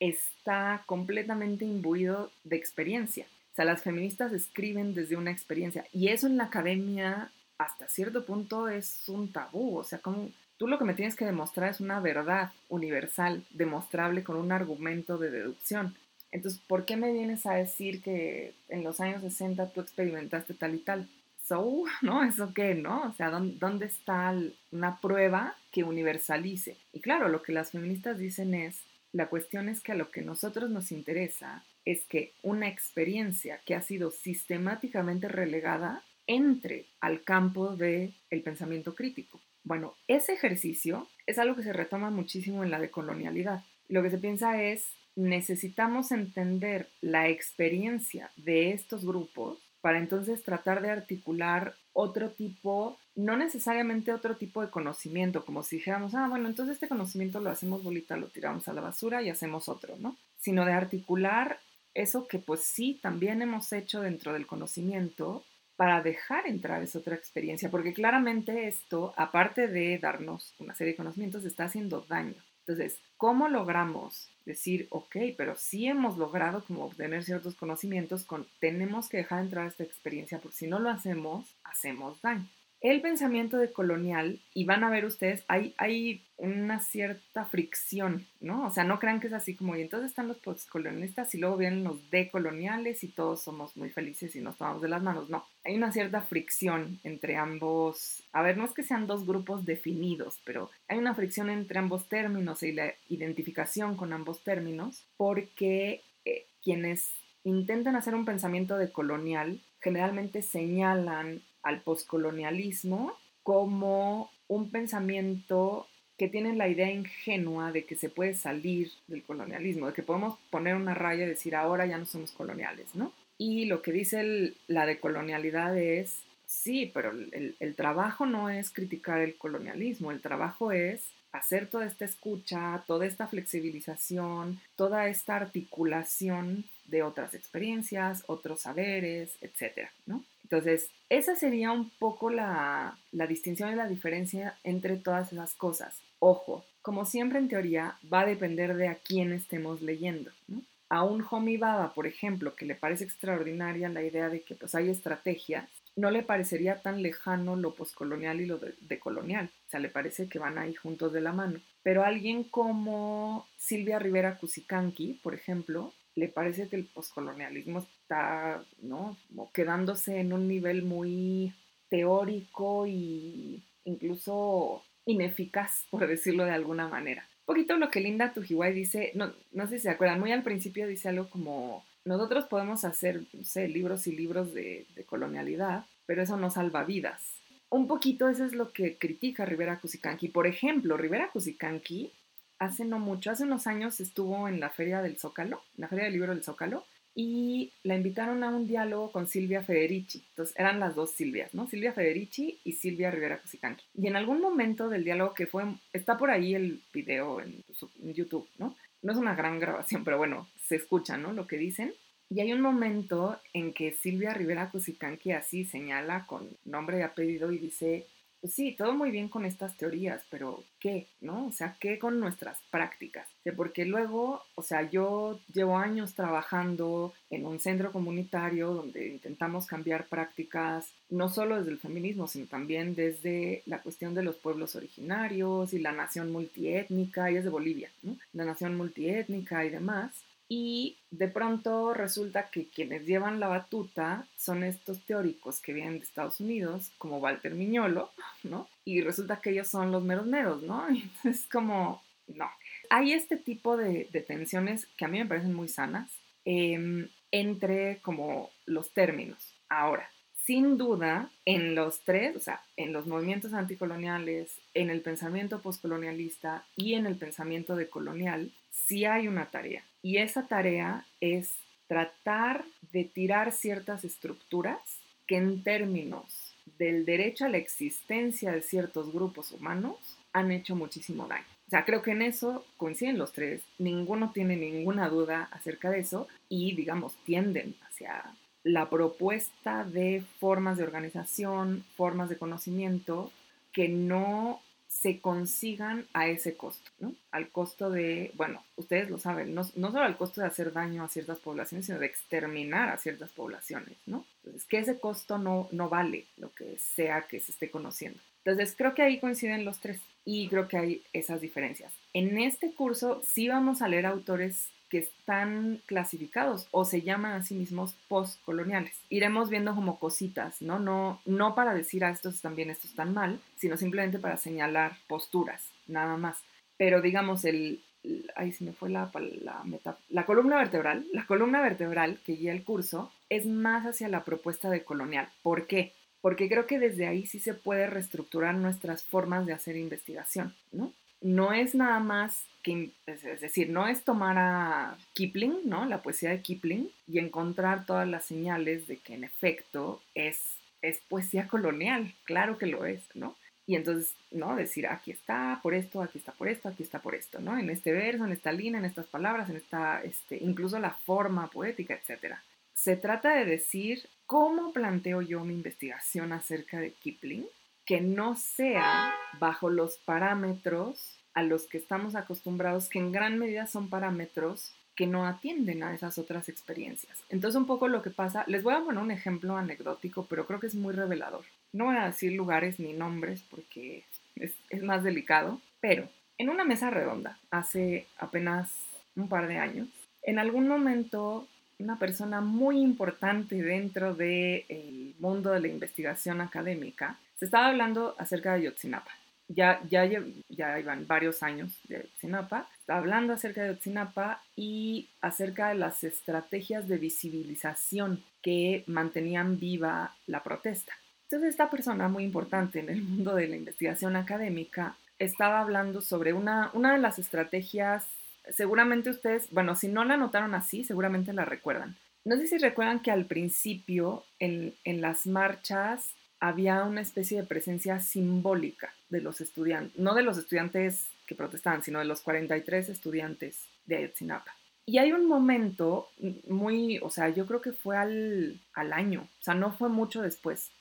está completamente imbuido de experiencia. O sea, las feministas escriben desde una experiencia y eso en la academia hasta cierto punto es un tabú, o sea, como tú lo que me tienes que demostrar es una verdad universal, demostrable con un argumento de deducción. Entonces, ¿por qué me vienes a decir que en los años 60 tú experimentaste tal y tal? So, *laughs* ¿no? ¿Eso qué, no? O sea, ¿dónde, está una prueba que universalice? Y claro, lo que las feministas dicen es, la cuestión es que a lo que nosotros nos interesa es que una experiencia que ha sido sistemáticamente relegada entre al campo del el pensamiento crítico. Bueno, ese ejercicio es algo que se retoma muchísimo en la decolonialidad. Lo que se piensa es, necesitamos entender la experiencia de estos grupos para entonces tratar de articular otro tipo, no necesariamente otro tipo de conocimiento, como si dijéramos, ah, bueno, entonces este conocimiento lo hacemos bolita, lo tiramos a la basura y hacemos otro, ¿no? Sino de articular eso que pues sí también hemos hecho dentro del conocimiento para dejar entrar esa otra experiencia, porque claramente esto, aparte de darnos una serie de conocimientos, está haciendo daño. Entonces, ¿cómo logramos decir, ok, pero sí hemos logrado como obtener ciertos conocimientos, con, tenemos que dejar entrar esta experiencia, porque si no lo hacemos, hacemos daño el pensamiento de colonial, y van a ver ustedes, hay, hay una cierta fricción, ¿no? O sea, no crean que es así como, y entonces están los postcolonialistas y luego vienen los decoloniales y todos somos muy felices y nos tomamos de las manos. No, hay una cierta fricción entre ambos, a ver, no es que sean dos grupos definidos, pero hay una fricción entre ambos términos y la identificación con ambos términos, porque eh, quienes intentan hacer un pensamiento decolonial generalmente señalan al poscolonialismo como un pensamiento que tiene la idea ingenua de que se puede salir del colonialismo, de que podemos poner una raya y decir ahora ya no somos coloniales, ¿no? Y lo que dice la decolonialidad es, sí, pero el, el trabajo no es criticar el colonialismo, el trabajo es hacer toda esta escucha, toda esta flexibilización, toda esta articulación de otras experiencias, otros saberes, etcétera, ¿no? Entonces, esa sería un poco la, distinción y la diferencia entre todas esas cosas. Ojo, como siempre en teoría, va a depender de a quién estemos leyendo. A un homie por ejemplo, que le parece extraordinaria la idea de que pues, hay estrategias, no le parecería tan lejano lo poscolonial y lo decolonial. o sea, le parece que van ahí juntos de la mano. Pero alguien como Silvia Rivera Cusicanqui, por ejemplo, le parece que el poscolonialismo está, ¿no? quedándose en un nivel muy teórico y incluso ineficaz, por decirlo de alguna manera. Un poquito lo que Linda Tujiwai dice, no, no sé si se acuerdan, muy al principio dice algo como, nosotros podemos hacer, no sé, libros y libros de, de colonialidad, pero eso no salva vidas. Un poquito eso es lo que critica Rivera Cusicanqui. Por ejemplo, Rivera Cusicanqui hace no mucho, hace unos años estuvo en la Feria del Zócalo, la Feria del Libro del Zócalo, y la invitaron a un diálogo con Silvia Federici. Entonces eran las dos Silvias, ¿no? Silvia Federici y Silvia Rivera Cusicanqui. Y en algún momento del diálogo que fue, está por ahí el video en, YouTube, ¿no? No es una gran grabación, pero bueno, se escucha, ¿no? Lo que dicen. Y hay un momento en que Silvia Rivera Cusicanqui así señala con nombre y apellido y dice, sí, todo muy bien con estas teorías, pero ¿qué? ¿No? O sea, ¿qué con nuestras prácticas? Porque luego, o sea, yo llevo años trabajando en un centro comunitario donde intentamos cambiar prácticas, no solo desde el feminismo, sino también desde la cuestión de los pueblos originarios y la nación multiétnica, y es de Bolivia, ¿no? La nación multiétnica y demás. Y de pronto resulta que quienes llevan la batuta son estos teóricos que vienen de Estados Unidos, como Walter Miñolo, ¿no? Y resulta que ellos son los meros meros, ¿no? *laughs* Como, no. Hay este tipo de, tensiones que a mí me parecen muy sanas em, entre como los términos. Ahora, sin duda, en los tres, o sea, en los movimientos anticoloniales, en el pensamiento postcolonialista y en el pensamiento decolonial, sí hay una tarea y esa tarea es tratar de tirar ciertas estructuras que en términos del derecho a la existencia de ciertos grupos humanos han hecho muchísimo daño. O sea, creo que en eso coinciden los tres, ninguno tiene ninguna duda acerca de eso y, digamos, tienden hacia la propuesta de formas de organización, formas de conocimiento que no se consigan a ese costo, ¿no? Al costo de, bueno, ustedes lo saben, no, no, solo al costo de hacer daño a ciertas poblaciones, sino de exterminar a ciertas poblaciones, ¿no? Entonces, que ese costo no, no vale lo que sea que se esté conociendo. Entonces, creo que ahí coinciden los tres y creo que hay esas diferencias. En este curso sí vamos a leer autores que están clasificados o se llaman a sí mismos postcoloniales. Iremos viendo como cositas, ¿no? No, no para decir a ah, estos están bien, estos están mal, sino simplemente para señalar posturas, nada más. Pero digamos, el, ahí se me fue la, la, la columna vertebral, la columna vertebral que guía el curso es más hacia la propuesta de colonial. ¿Por qué? Porque creo que desde ahí sí se puede reestructurar nuestras formas de hacer investigación, ¿no? No es nada más es decir, no es tomar a Kipling, ¿no? La poesía de Kipling y encontrar todas las señales de que en efecto es, es poesía colonial, claro que lo es, ¿no? Y entonces, ¿no? Decir, aquí está por esto, aquí está por esto, aquí está por esto, ¿no? En este verso, en esta línea, en estas palabras, en esta, este, incluso la forma poética, etc. Se trata de decir cómo planteo yo mi investigación acerca de Kipling, que no sea bajo los parámetros a los que estamos acostumbrados, que en gran medida son parámetros que no atienden a esas otras experiencias. Entonces un poco lo que pasa, les voy a poner un ejemplo anecdótico, pero creo que es muy revelador. No voy a decir lugares ni nombres porque es, más delicado, pero en una mesa redonda, hace apenas un par de años, en algún momento una persona muy importante dentro del mundo de la investigación académica, se estaba hablando acerca de Yotzinapa ya, ya, ya iban varios años de Otsinapa, hablando acerca de Otsinapa y acerca de las estrategias de visibilización que mantenían viva la protesta. Entonces esta persona muy importante en el mundo de la investigación académica estaba hablando sobre una, una de las estrategias, seguramente ustedes, bueno, si no la notaron así, seguramente la recuerdan. No sé si recuerdan que al principio en, en las marchas había una especie de presencia simbólica de los estudiantes, no de los estudiantes que protestaban, sino de los 43 estudiantes de Ayotzinapa. Y hay un momento muy, o sea, yo creo que fue al, al año, o sea, no fue mucho después,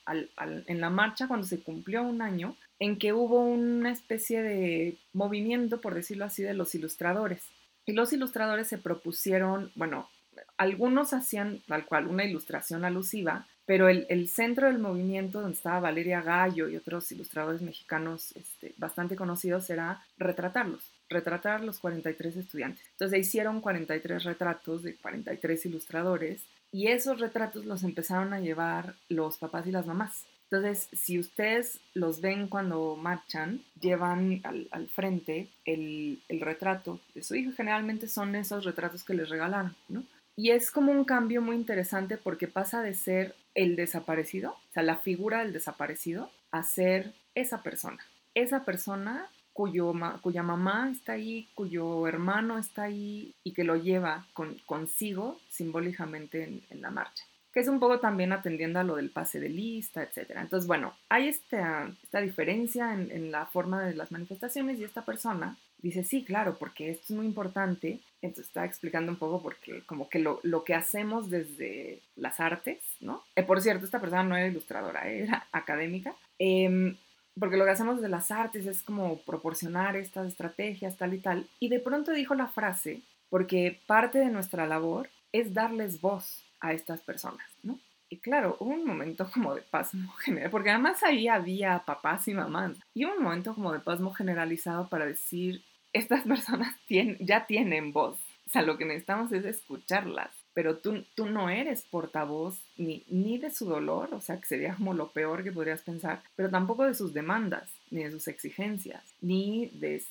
en la marcha cuando se cumplió un año, en que hubo una especie de movimiento, por decirlo así, de los ilustradores. Y los ilustradores se propusieron, bueno, algunos hacían tal cual una ilustración alusiva pero el, centro del movimiento donde estaba Valeria Gallo y otros ilustradores mexicanos este, bastante conocidos era retratarlos, retratar los 43 estudiantes. Entonces hicieron 43 retratos de 43 ilustradores y esos retratos los empezaron a llevar los papás y las mamás. Entonces, si ustedes los ven cuando marchan, llevan al, frente el, el, retrato de su hijo. Generalmente son esos retratos que les regalaron, ¿no? Y es como un cambio muy interesante porque pasa de ser el desaparecido, o sea, la figura del desaparecido, a ser esa persona. Esa persona cuyo, cuya mamá está ahí, cuyo hermano está ahí y que lo lleva consigo simbólicamente en, la marcha. Que es un poco también atendiendo a lo del pase de lista, etc. Entonces, bueno, hay esta, esta diferencia en, en la forma de las manifestaciones y esta persona dice, sí, claro, porque esto es muy importante. Entonces está explicando un poco porque como que lo, lo que hacemos desde las artes, ¿no? Eh, por cierto, esta persona no era ilustradora, ¿eh? era académica. Em, porque lo que hacemos desde las artes es como proporcionar estas estrategias, tal y tal. Y de pronto dijo la frase, porque parte de nuestra labor es darles voz a estas personas, ¿no? Y claro, hubo un momento como de pasmo *laughs* general, porque además ahí había papás y mamás. Y hubo un momento como de pasmo generalizado para decir, estas personas *laughs* ya tienen voz. O sea, lo que necesitamos es escucharlas. Pero tú, tú no eres portavoz ni, ni de su dolor, o sea, que sería como lo peor que podrías pensar, pero tampoco de sus demandas, ni de sus exigencias, ni de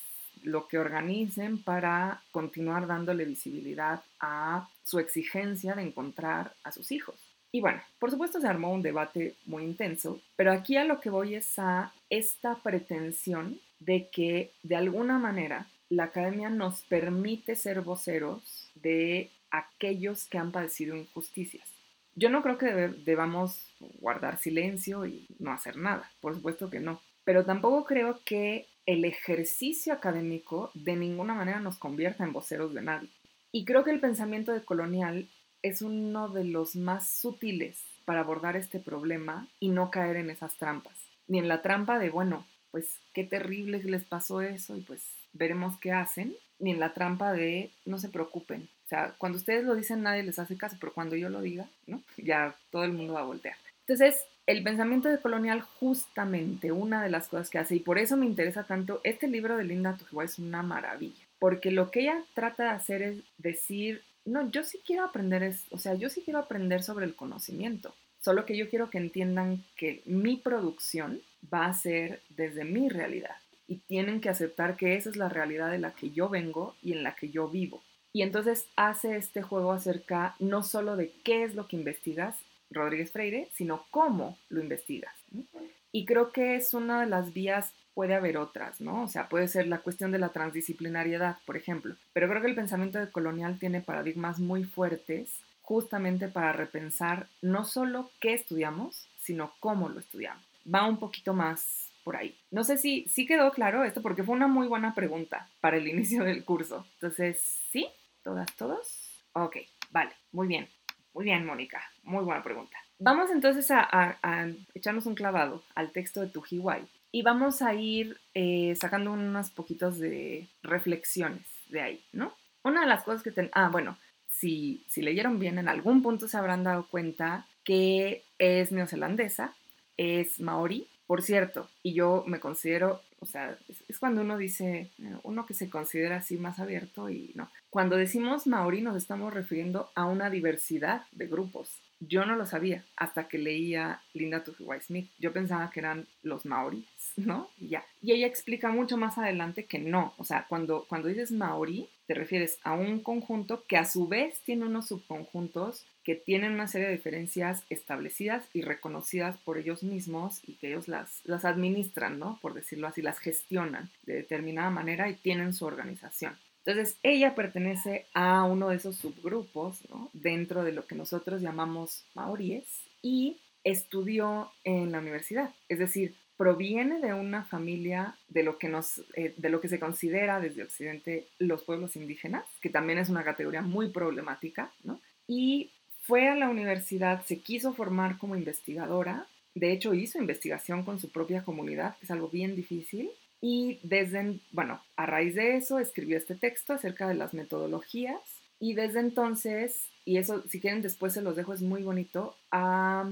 lo que organicen para continuar dándole visibilidad a su exigencia de encontrar a sus hijos. Y bueno, por supuesto se armó un debate muy intenso, pero aquí a lo que voy es a esta pretensión de que de alguna manera la academia nos permite ser voceros de aquellos que han padecido injusticias. Yo no creo que debamos guardar silencio y no hacer nada, por supuesto que no, pero tampoco creo que el ejercicio académico de ninguna manera nos convierta en voceros de nadie. Y creo que el pensamiento de colonial es uno de los más sutiles para abordar este problema y no caer en esas trampas, ni en la trampa de, bueno, pues qué terrible les pasó eso y pues veremos qué hacen, ni en la trampa de no se preocupen. O sea, cuando ustedes lo dicen nadie les hace caso, pero cuando yo lo diga, ¿no? Ya todo el mundo va a voltear. Entonces, el pensamiento de colonial justamente una de las cosas que hace, y por eso me interesa tanto, este libro de Linda Tujiwa es una maravilla, porque lo que ella trata de hacer es decir, no, yo sí quiero aprender, es, o sea, yo sí quiero aprender sobre el conocimiento, solo que yo quiero que entiendan que mi producción va a ser desde mi realidad y tienen que aceptar que esa es la realidad de la que yo vengo y en la que yo vivo. Y entonces hace este juego acerca no solo de qué es lo que investigas, Rodríguez Freire, sino cómo lo investigas. Y creo que es una de las vías, puede haber otras, ¿no? O sea, puede ser la cuestión de la transdisciplinariedad, por ejemplo. Pero creo que el pensamiento de colonial tiene paradigmas muy fuertes justamente para repensar no solo qué estudiamos, sino cómo lo estudiamos. Va un poquito más por ahí. No sé si sí quedó claro esto porque fue una muy buena pregunta para el *laughs* inicio del curso. Entonces, ¿sí? ¿Todas, todos? Ok, vale, muy bien. Muy bien, Mónica. Muy buena pregunta. Vamos entonces a, echarnos un clavado al texto de Tujiwai y vamos a ir eh, sacando unos poquitos de reflexiones de ahí, ¿no? Una de las cosas que ten... Ah, bueno, si, si leyeron bien, en algún punto se habrán dado cuenta que es neozelandesa, es maori, por cierto, y yo me considero, o sea, es, cuando uno dice, eh, uno que se considera así más abierto y no. Cuando decimos maori nos estamos refiriendo a una diversidad de grupos. Yo no lo sabía hasta que leía Linda Tuhiwai Smith. Yo pensaba que eran los maoris, ¿no? Y ya. Y ella explica mucho más adelante que no. O sea, cuando, cuando dices maori, te refieres a un conjunto que a su vez tiene unos subconjuntos que tienen una serie de diferencias establecidas y reconocidas por ellos mismos y que ellos las, las administran, ¿no? Por decirlo así, las gestionan de determinada manera y tienen su organización. Entonces, ella pertenece a uno de esos subgrupos ¿no? dentro de lo que nosotros llamamos maoríes y estudió en la universidad. Es decir, proviene de una familia de lo que, nos, eh, de lo que se considera desde Occidente los pueblos indígenas, que también es una categoría muy problemática, ¿no? Y fue a la universidad, se quiso formar como investigadora, de hecho hizo investigación con su propia comunidad, que es algo bien difícil, y desde, bueno, a raíz de eso escribió este texto acerca de las metodologías y desde entonces, y eso si quieren después se los dejo, es muy bonito, a,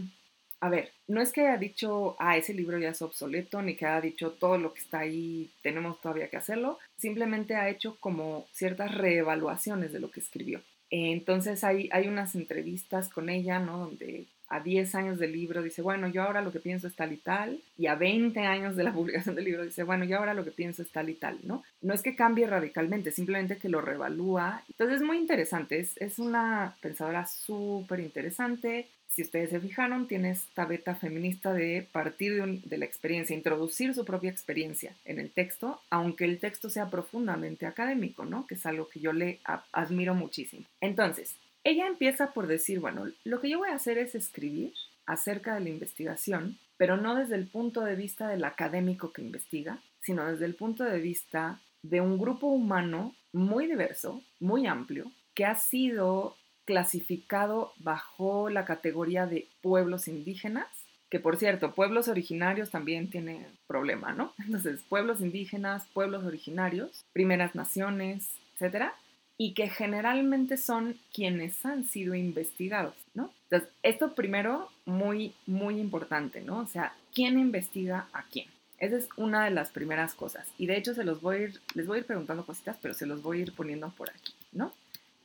ver, no es que haya dicho, ah, ese libro ya es obsoleto, ni que haya dicho todo lo que está ahí, tenemos todavía que hacerlo, simplemente ha hecho como ciertas reevaluaciones de lo que escribió. Entonces hay, hay unas entrevistas con ella, ¿no? Donde a 10 años del libro dice, bueno, yo ahora lo que pienso es tal y tal, y a 20 años de la *laughs* publicación del libro dice, bueno, yo ahora lo que pienso es tal y tal, ¿no? No es que cambie radicalmente, simplemente que lo revalúa. Entonces es muy interesante, es, es una pensadora súper interesante, si ustedes se fijaron, tiene esta beta feminista de partir de, la experiencia, introducir su propia experiencia en el texto, aunque el texto sea profundamente académico, ¿no? Que es algo que yo le admiro muchísimo. Entonces, ella empieza por decir, bueno, lo que yo voy a hacer es escribir acerca de la investigación, pero no desde el punto de vista del académico que investiga, sino desde el punto de vista de un grupo humano muy diverso, muy amplio, que ha sido clasificado bajo la categoría de pueblos indígenas, que por cierto, pueblos originarios también tiene problema, ¿no? *laughs* Entonces, pueblos indígenas, pueblos originarios, primeras naciones, etcétera, y que generalmente son quienes han sido investigados, ¿no? Entonces, esto primero, muy, muy importante, ¿no? O sea, ¿quién investiga a quién? Esa es una de las primeras cosas. Y de hecho, se los voy a ir, les voy a ir preguntando cositas, pero se los voy a ir poniendo por aquí, ¿no?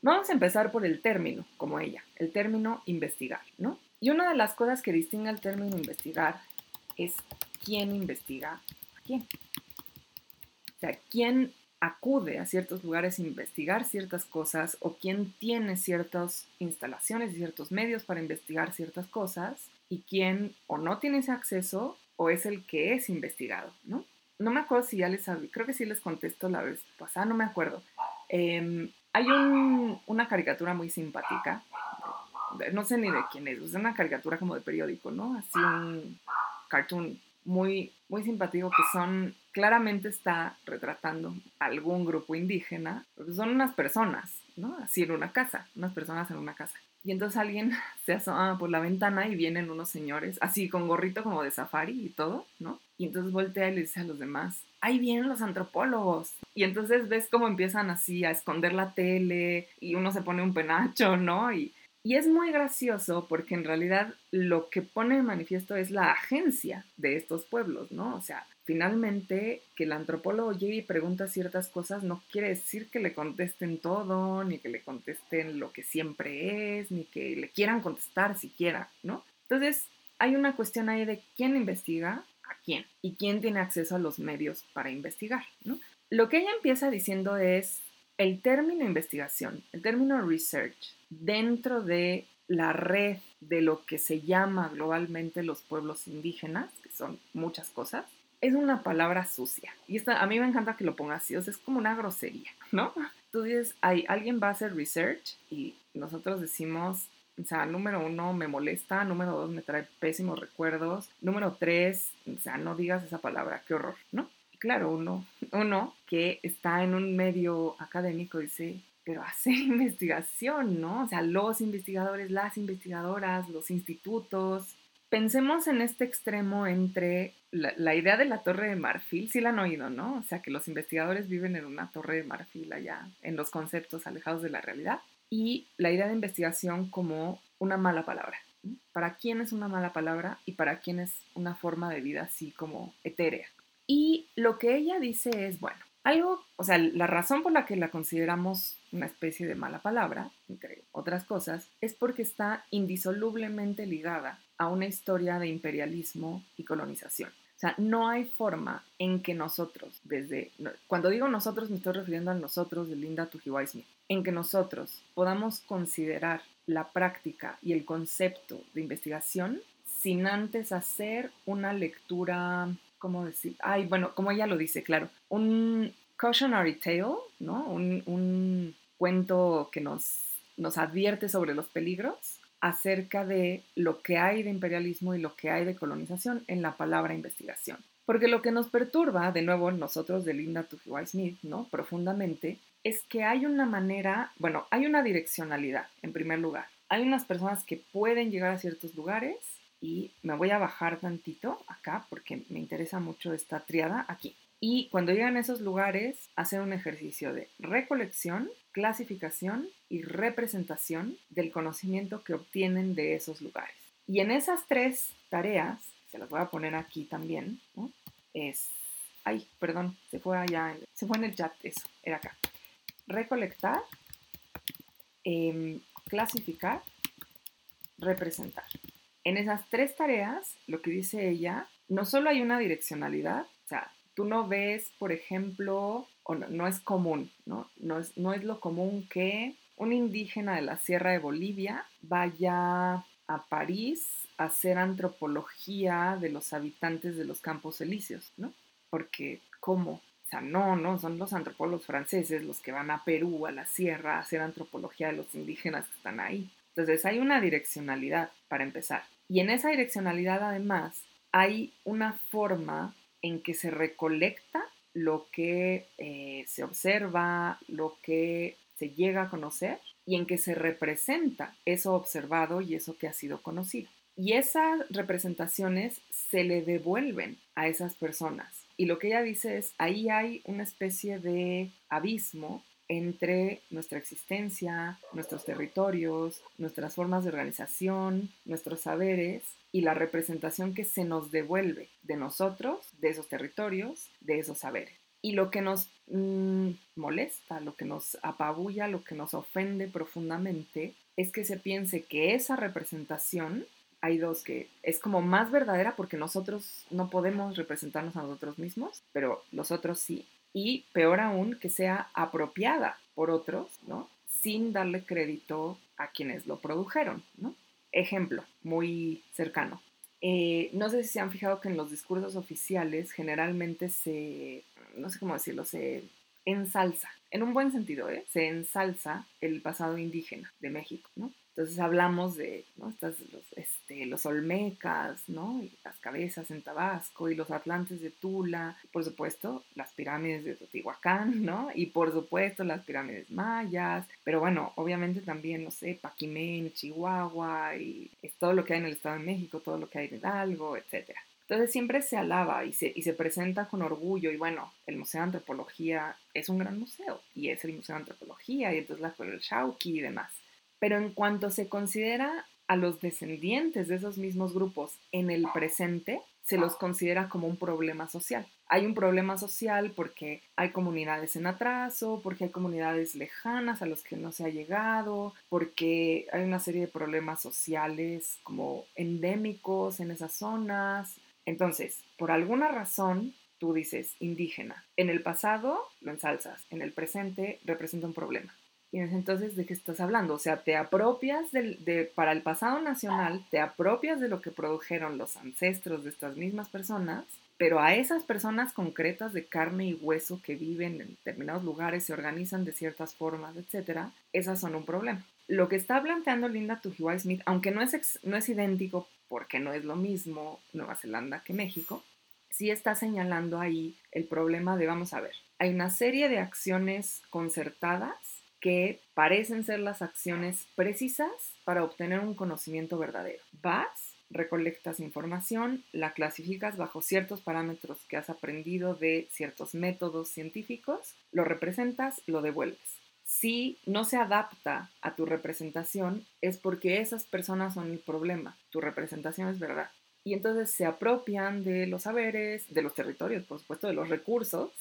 Vamos a empezar por el término, como ella, el término investigar, ¿no? Y una de las cosas que distingue al término investigar es quién investiga a quién. O sea, quién acude a ciertos lugares a investigar ciertas cosas o quién tiene ciertas instalaciones y ciertos medios para investigar ciertas cosas y quién o no tiene ese acceso o es el que es investigado, ¿no? No me acuerdo si ya les creo que sí les contesto la vez pasada, no me acuerdo. Eh, hay una caricatura muy simpática, no sé ni de quién es, es una caricatura como de periódico, ¿no? Así un cartoon muy, muy simpático que son, claramente está retratando algún grupo indígena, son unas personas, ¿no? Así en una casa, unas personas en una casa. Y entonces alguien *laughs* se asoma por la ventana y vienen unos señores, así con gorrito como de safari y todo, ¿no? Y entonces voltea y le dice a los demás, ahí vienen los antropólogos. Y entonces ves cómo empiezan así a esconder la tele y uno se pone un penacho, ¿no? Y, y es muy gracioso porque en realidad lo que pone de manifiesto es la agencia de estos pueblos, ¿no? O sea, finalmente que el antropólogo llegue y pregunta ciertas cosas no quiere decir que le contesten todo, ni que le contesten lo que siempre es, ni que le quieran contestar siquiera, ¿no? Entonces, hay una cuestión ahí de quién investiga a quién y quién tiene acceso a los medios para investigar, ¿no? Lo que ella empieza diciendo es el término investigación, el término research, dentro de la red de lo que se llama globalmente los pueblos indígenas, que son muchas cosas, es una palabra sucia. Y esta, a mí me encanta que lo pongas así, o sea, es como una grosería, ¿no? *laughs* Tú dices, hay, alguien va a hacer research y nosotros decimos, o sea, número uno, me molesta, número dos, me trae pésimos recuerdos, número tres, o sea, no digas esa palabra, qué horror, ¿no? Y claro, uno, *laughs* uno que está en un medio académico dice, pero hacer *laughs* investigación, ¿no? O sea, los investigadores, las investigadoras, los institutos, pensemos en este extremo entre la, idea de la torre de marfil, sí la han oído, ¿no? O sea, que los investigadores viven en una torre de marfil allá, en los conceptos alejados de la realidad, y la idea de investigación como una mala palabra. ¿Para quién es una mala palabra y para quién es una forma de vida así como etérea? Y lo que ella dice es, bueno, algo, o sea, la razón por la que la consideramos una especie de mala palabra, entre otras cosas, es porque está indisolublemente ligada a una historia de imperialismo y colonización. O sea, no hay forma en que nosotros, desde, cuando digo nosotros me estoy refiriendo a nosotros de Linda Tujiwai en que nosotros podamos considerar la práctica y el concepto de investigación sin antes hacer una lectura, ¿cómo decir? Ay, bueno, como ella lo dice, claro, un cautionary tale, ¿no? Un, un cuento que nos, nos advierte sobre los peligros acerca de lo que hay de imperialismo y lo que hay de colonización en la palabra investigación. Porque lo que nos perturba, de nuevo, nosotros de Linda Tuhiwai Smith, ¿no? Profundamente, es que hay una manera, bueno, hay una direccionalidad, en primer lugar. Hay unas personas que pueden llegar a ciertos lugares y me voy a bajar tantito acá porque me interesa mucho esta triada aquí. Y cuando llegan a esos lugares, hacer un ejercicio de recolección, clasificación y representación del conocimiento que obtienen de esos lugares. Y en esas tres tareas, se las voy a poner aquí también, es, ay, perdón, se fue allá, se fue en el chat, eso, era acá. Recolectar, em, clasificar, representar. En esas tres tareas, lo que dice ella, no solo hay una direccionalidad, o sea, tú no ves, por ejemplo, o no, es común, ¿no? No es, no es lo común que un indígena de la Sierra de Bolivia vaya a París a hacer antropología de los habitantes de los campos elíseos, ¿no? Porque, ¿cómo? O sea, no, no, son los antropólogos franceses los que van a Perú, a la sierra, a hacer antropología de los indígenas que están ahí. Entonces hay una direccionalidad para empezar. Y en esa direccionalidad además hay una forma en que se recolecta lo que eh, se observa, lo que se llega a conocer y en que se representa eso observado y eso que ha sido conocido. Y esas representaciones se le devuelven a esas personas. Y lo que ella dice es, ahí hay una especie de abismo entre nuestra existencia, nuestros territorios, nuestras formas de organización, nuestros saberes y la representación que se nos devuelve de nosotros, de esos territorios, de esos saberes. Y lo que nos mm, molesta, lo que nos apabulla, lo que nos ofende profundamente, es que se piense que esa representación, hay dos que es como más verdadera porque nosotros no podemos representarnos a nosotros mismos, pero los otros sí. Y peor aún, que sea apropiada por otros, ¿no? Sin darle crédito a quienes lo produjeron, ¿no? Ejemplo muy cercano. Eh, no sé si se han fijado que en los discursos oficiales generalmente se, no sé cómo decirlo, se ensalza, en un buen sentido, ¿eh? se ensalza el pasado indígena de México, ¿no? Entonces hablamos de ¿no? Estas, los, este, los olmecas, ¿no? Y las cabezas en Tabasco y los atlantes de Tula, por supuesto las pirámides de Teotihuacán, ¿no? Y por supuesto las pirámides mayas, pero bueno, obviamente también, no sé, Paquimén, Chihuahua y es todo lo que hay en el Estado de México, todo lo que hay en Hidalgo, etcétera. Entonces siempre se alaba y se, y se presenta con orgullo y bueno, el Museo de Antropología es un gran museo y es el Museo de Antropología y entonces la del Shauki y demás. Pero en cuanto se considera a los descendientes de esos mismos grupos en el presente, se los considera como un problema social. Hay un problema social porque hay comunidades en atraso, porque hay comunidades lejanas a los que no se ha llegado, porque hay una serie de problemas sociales como endémicos en esas zonas, entonces, por alguna razón, tú dices indígena. En el pasado lo ensalzas, en el presente representa un problema. Y entonces, ¿de qué estás hablando? O sea, te apropias de, para el pasado nacional, te apropias de lo que produjeron los ancestros de estas mismas personas, pero a esas personas concretas de carne y hueso que viven en determinados lugares, se organizan de ciertas formas, etcétera, esas son un problema. Lo que está planteando Linda Tujiwai Smith, aunque no es, no es idéntico porque no es lo mismo Nueva Zelanda que México, sí está señalando ahí el problema de, vamos a ver, hay una serie de acciones concertadas que parecen ser las acciones precisas para obtener un conocimiento verdadero. Vas, recolectas información, la clasificas bajo ciertos parámetros que has aprendido de ciertos métodos científicos, lo representas, lo devuelves si no se adapta a tu representación, es porque esas personas son el problema. Tu representación es verdad. Y entonces se apropian de los saberes, de los territorios, por supuesto, de los recursos,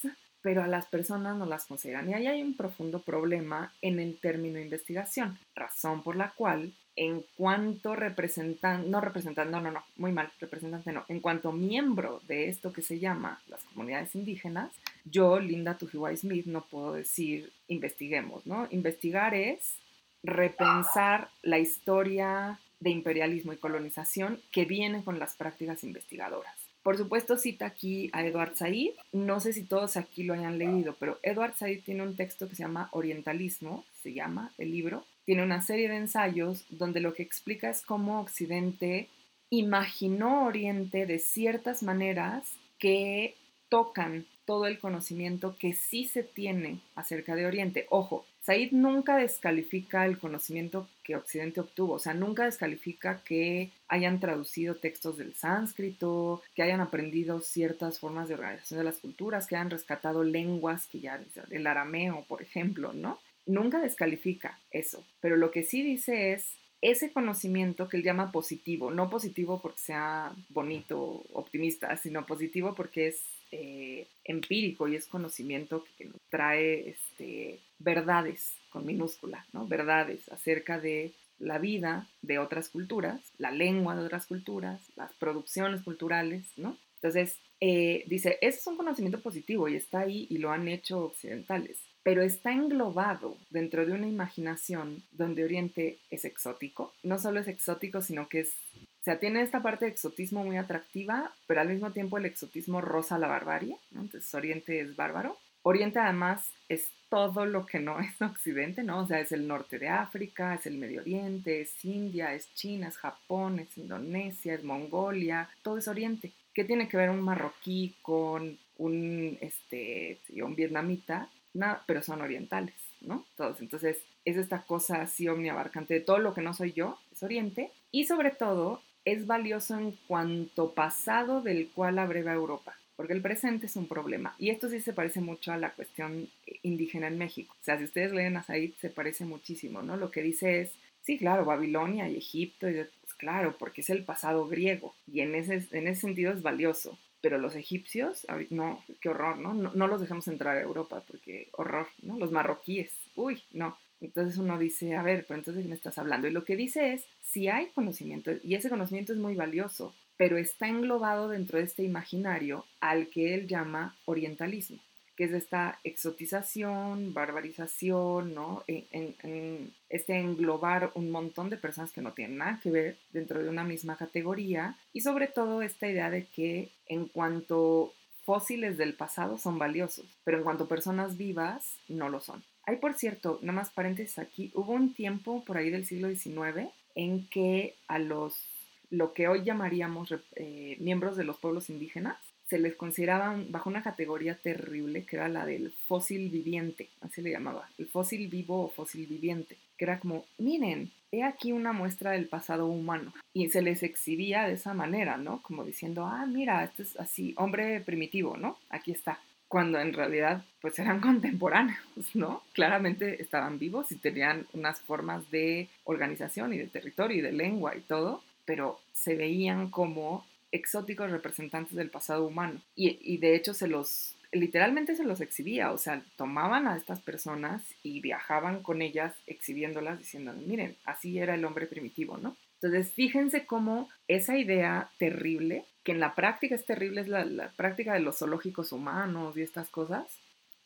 pero a las personas no las consideran. Y ahí hay un profundo problema en el término investigación, razón por la cual en cuanto representan, no representan, no, no, no, muy mal, representante no, en cuanto miembro de esto que se llama las comunidades indígenas, yo, Linda Tujiwai Smith, no puedo decir investiguemos, ¿no? Investigar es repensar la historia de imperialismo y colonización que viene con las prácticas investigadoras. Por supuesto, cita aquí a Edward Said. No sé si todos aquí lo hayan leído, pero Edward Said tiene un texto que se llama Orientalismo, se llama el libro. Tiene una serie de ensayos donde lo que explica es cómo Occidente imaginó Oriente de ciertas maneras que tocan todo el conocimiento que sí se tiene acerca de Oriente. Ojo, Said nunca descalifica el conocimiento que Occidente obtuvo, o sea, nunca descalifica que hayan traducido textos del sánscrito, que hayan aprendido ciertas formas de organización de las culturas, que hayan rescatado lenguas que ya, el arameo, por ejemplo, ¿no? Nunca descalifica eso, pero lo que sí dice es ese conocimiento que él llama positivo, no positivo porque sea bonito, optimista, sino positivo porque es eh, empírico y es conocimiento que, nos trae este, verdades con minúscula, ¿no? Verdades acerca de la vida de otras culturas, la lengua de otras culturas, las producciones culturales, ¿no? Entonces, eh, dice, ese es un conocimiento positivo y está ahí y lo han hecho occidentales, pero está englobado dentro de una imaginación donde Oriente es exótico. No solo es exótico, sino que es o sea, tiene esta parte de exotismo muy atractiva, pero al mismo tiempo el exotismo rosa la barbarie, ¿no? Entonces Oriente es bárbaro. Oriente además es todo lo que no es *laughs* Occidente, ¿no? O sea, es el norte de África, es el Medio Oriente, es India, es China, es Japón, es Indonesia, es Mongolia, todo es Oriente. ¿Qué tiene que ver un marroquí con un, este, un vietnamita? Nada, pero son orientales, ¿no? Todos. Entonces, es esta cosa así omniabarcante de todo lo que no soy yo, es Oriente. Y sobre todo, es valioso en cuanto pasado del cual abreva Europa, porque el presente es un problema. Y esto sí se parece mucho a la cuestión indígena en México. O sea, si ustedes leen a Said, se parece muchísimo, ¿no? Lo que dice es, sí, claro, Babilonia y Egipto, y pues claro, porque es el pasado griego, y en ese, en ese sentido es valioso. Pero los egipcios, no, qué horror, ¿no? ¿no? No los dejamos entrar a Europa porque horror, ¿no? Los marroquíes, uy, no. Entonces uno dice, a ver, pero entonces me estás hablando? Y lo que dice es, si hay conocimiento, y ese conocimiento es muy valioso, pero está englobado dentro de este imaginario al que él llama orientalismo, que es esta exotización, barbarización, ¿no? En, este englobar un montón de personas que no tienen nada que ver dentro de una misma categoría, y sobre todo esta idea de que en cuanto fósiles del pasado son valiosos, pero en cuanto personas vivas no lo son. Hay, por cierto, nada más paréntesis aquí, hubo un tiempo por ahí del siglo XIX en que a los, lo que hoy llamaríamos eh, miembros de los pueblos indígenas, se les consideraban bajo una categoría terrible que era la del fósil viviente, así le llamaba, el fósil vivo o fósil viviente, que era como, miren, he aquí una muestra del pasado humano. Y se les exhibía de esa manera, ¿no? Como diciendo, ah, mira, este es así, hombre primitivo, ¿no? Aquí está. Cuando en realidad, pues eran contemporáneos, ¿no? Claramente estaban vivos y tenían unas formas de organización y de territorio y de lengua y todo, pero se veían como exóticos representantes del pasado humano. Y, de hecho se los, literalmente se los exhibía, o sea, tomaban a estas personas y viajaban con ellas exhibiéndolas diciendo, miren, así era el hombre primitivo, ¿no? Entonces, fíjense cómo esa idea terrible, que en la práctica es terrible, es la, la práctica de los zoológicos humanos y estas cosas,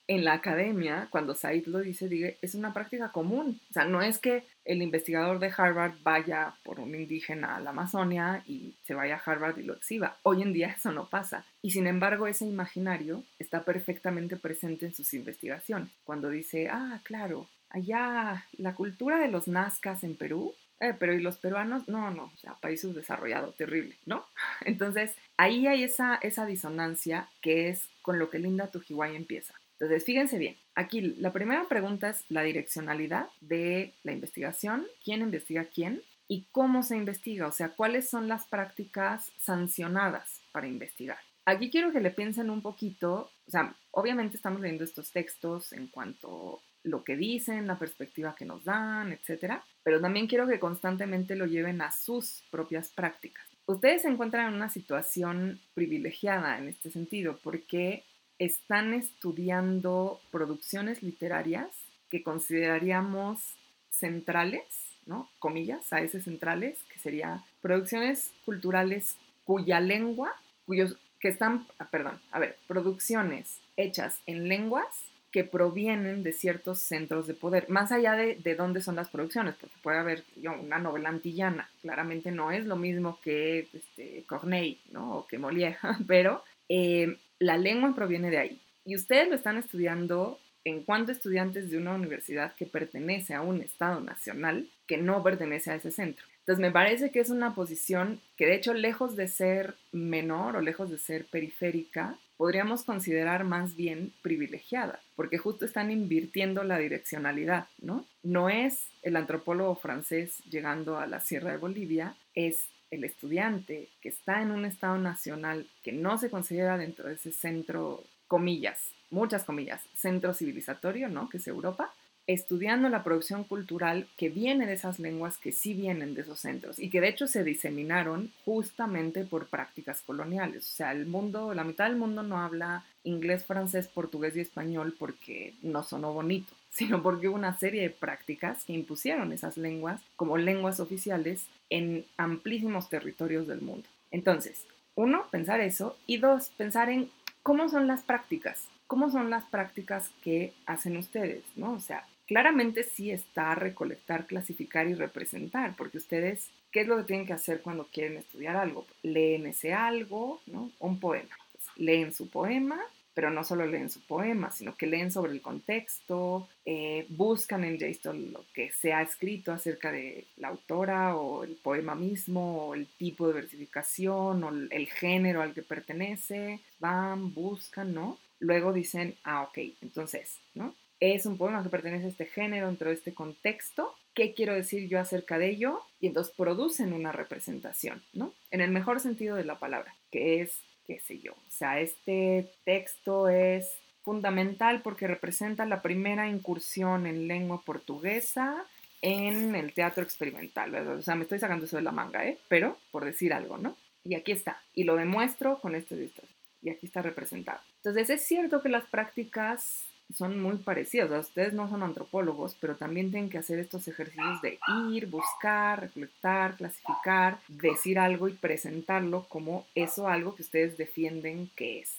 en la academia, cuando Said lo dice, dice, es una práctica común. O sea, no es que el investigador de Harvard vaya por un indígena a la Amazonia y se vaya a Harvard y lo exhiba. Hoy en día eso no pasa. Y sin embargo, ese imaginario está perfectamente presente en sus investigaciones. Cuando dice, ah, claro, allá la cultura de los nazcas en Perú eh, pero ¿y los peruanos? No, no, país subdesarrollado, terrible, ¿no? *laughs* Entonces, ahí hay esa, esa disonancia que es con lo que Linda Tujiwai empieza. Entonces, fíjense bien, aquí la primera pregunta es la direccionalidad de la investigación, quién investiga quién y cómo se investiga, o sea, cuáles son las prácticas sancionadas para investigar. Aquí quiero que le piensen un poquito, o sea, obviamente estamos leyendo estos textos en cuanto lo que dicen, la perspectiva que nos dan, etcétera, pero también quiero que constantemente lo lleven a sus propias prácticas. Ustedes se encuentran en una situación privilegiada en este sentido porque están estudiando producciones literarias que consideraríamos centrales, ¿no? Comillas, a ese centrales, que sería producciones culturales cuya lengua, cuyos, que están, ah, perdón, a ver, producciones hechas en lenguas que provienen de ciertos centros de poder, más allá de, de dónde son las producciones, porque puede haber una novela antillana, claramente no es lo mismo que este, Corneille, ¿no? O que Molière, *laughs* pero eh, la lengua proviene de ahí. Y ustedes lo están estudiando en cuanto estudiantes de una universidad que pertenece a un Estado nacional que no pertenece a ese centro. Entonces me parece que es una posición que de hecho lejos de ser menor o lejos de ser periférica, podríamos considerar más bien privilegiada, porque justo están invirtiendo la direccionalidad, ¿no? No es el antropólogo francés llegando a la Sierra de Bolivia, es el estudiante que está en un estado nacional que no se considera dentro de ese centro, comillas, muchas comillas, centro civilizatorio, ¿no? Que es Europa, estudiando la producción cultural que viene de esas lenguas que sí vienen de esos centros y que de hecho se diseminaron justamente por prácticas coloniales. O sea, el mundo, la mitad del mundo no habla inglés, francés, portugués y español porque no sonó bonito, *laughs* sino porque hubo una serie de prácticas que impusieron esas lenguas como lenguas oficiales en amplísimos territorios del mundo. Entonces, uno, pensar eso y dos, pensar en cómo son las prácticas, cómo son las prácticas que hacen ustedes, ¿no? O sea, claramente sí está recolectar, clasificar y representar, porque ustedes, ¿qué es lo que tienen que hacer cuando quieren estudiar algo? Leen ese algo, ¿no? Un poema. Leen su poema, pero no solo leen su poema, sino que leen sobre el contexto, eh, buscan en JSTON lo que se ha escrito acerca de la autora o el poema mismo, o el tipo de versificación, o el género al que pertenece, van, buscan, ¿no? Luego dicen, ah, ok, entonces, ¿no? Es un poema que pertenece a este género, dentro de este contexto, ¿qué quiero decir yo acerca de ello? Y entonces producen una representación, ¿no? En el mejor sentido de la palabra, que es qué sé yo. O sea, este texto es fundamental porque representa la primera incursión en lengua portuguesa en el teatro experimental. O sea, me estoy sacando eso de la manga, ¿eh? Pero por decir algo, ¿no? Y aquí está. Y lo demuestro con este texto. Y aquí está representado. Entonces, es cierto que las prácticas son muy parecidas. ustedes no son antropólogos, pero también tienen que hacer estos ejercicios de ir, buscar, recolectar, clasificar, decir algo y presentarlo como eso algo que ustedes defienden que es.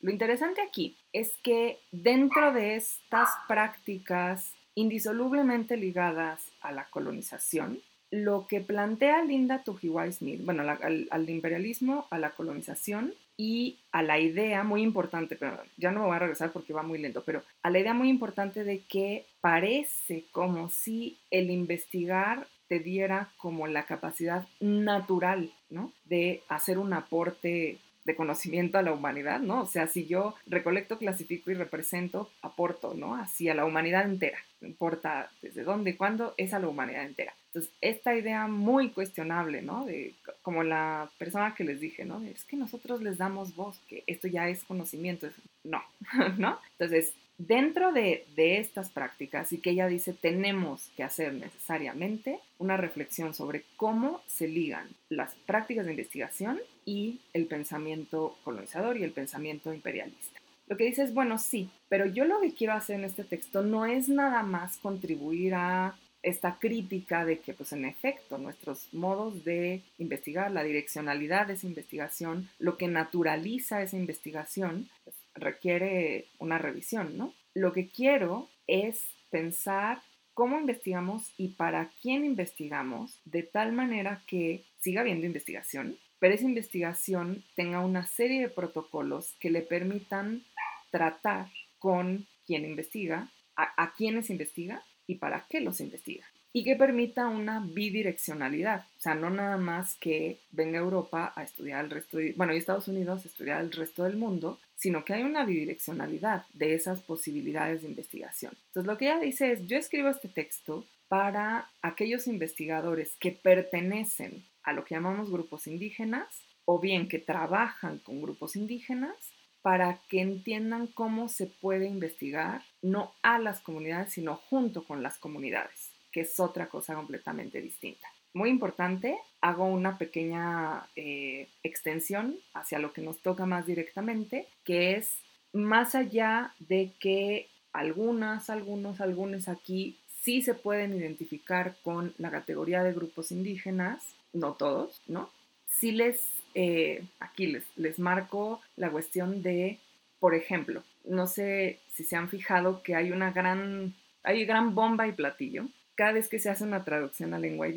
Lo interesante aquí es que dentro de estas prácticas indisolublemente ligadas a la colonización, lo que plantea Linda Tujiwai Smith, bueno, al, al, imperialismo, a la colonización, y a la idea muy importante, pero ya no me voy a regresar porque va muy lento, pero a la idea muy importante de que parece como si el investigar te diera como la capacidad natural, ¿no? De hacer un aporte de conocimiento a la humanidad, ¿no? O sea, si yo recolecto, clasifico y represento, aporto, ¿no? Así a la humanidad entera, no importa desde dónde y cuándo, es a la humanidad entera. Entonces, esta idea muy cuestionable, ¿no? De, como la persona que les dije, ¿no? es que nosotros les damos voz, que esto ya es conocimiento, no, *laughs* ¿no? Entonces, dentro de, estas prácticas y que ella dice tenemos que hacer necesariamente una reflexión sobre cómo se ligan las prácticas de investigación y el pensamiento colonizador y el pensamiento imperialista. Lo que dice es, bueno, sí, pero yo lo que quiero hacer en este texto no es nada más contribuir a esta crítica de que, pues en efecto, nuestros modos de investigar, la direccionalidad de esa investigación, lo que naturaliza esa investigación, pues, requiere una revisión, ¿no? Lo que quiero es pensar cómo investigamos y para quién investigamos, de tal manera que siga habiendo investigación, pero esa investigación tenga una serie de protocolos que le permitan tratar con quien investiga, a, a quienes investiga y para qué los investiga y que permita una bidireccionalidad, o sea, no nada más que venga Europa a estudiar el resto, de, bueno, y Estados Unidos a estudiar el resto del mundo, sino que hay una bidireccionalidad de esas posibilidades de investigación. Entonces, lo que ella dice es, yo escribo este texto para aquellos investigadores que pertenecen a lo que llamamos grupos indígenas o bien que trabajan con grupos indígenas para que entiendan cómo se puede investigar no a las comunidades, sino junto con las comunidades que es otra cosa completamente distinta. Muy importante, hago una pequeña eh, extensión hacia lo que nos toca más directamente, que es más allá de que algunas, algunos, algunos aquí sí se pueden identificar con la categoría de grupos indígenas, no todos, ¿no? Sí les, eh, aquí les, les marco la cuestión de, por ejemplo, no sé si se han fijado que hay una gran, hay gran bomba y platillo cada vez que se hace una traducción a, lengua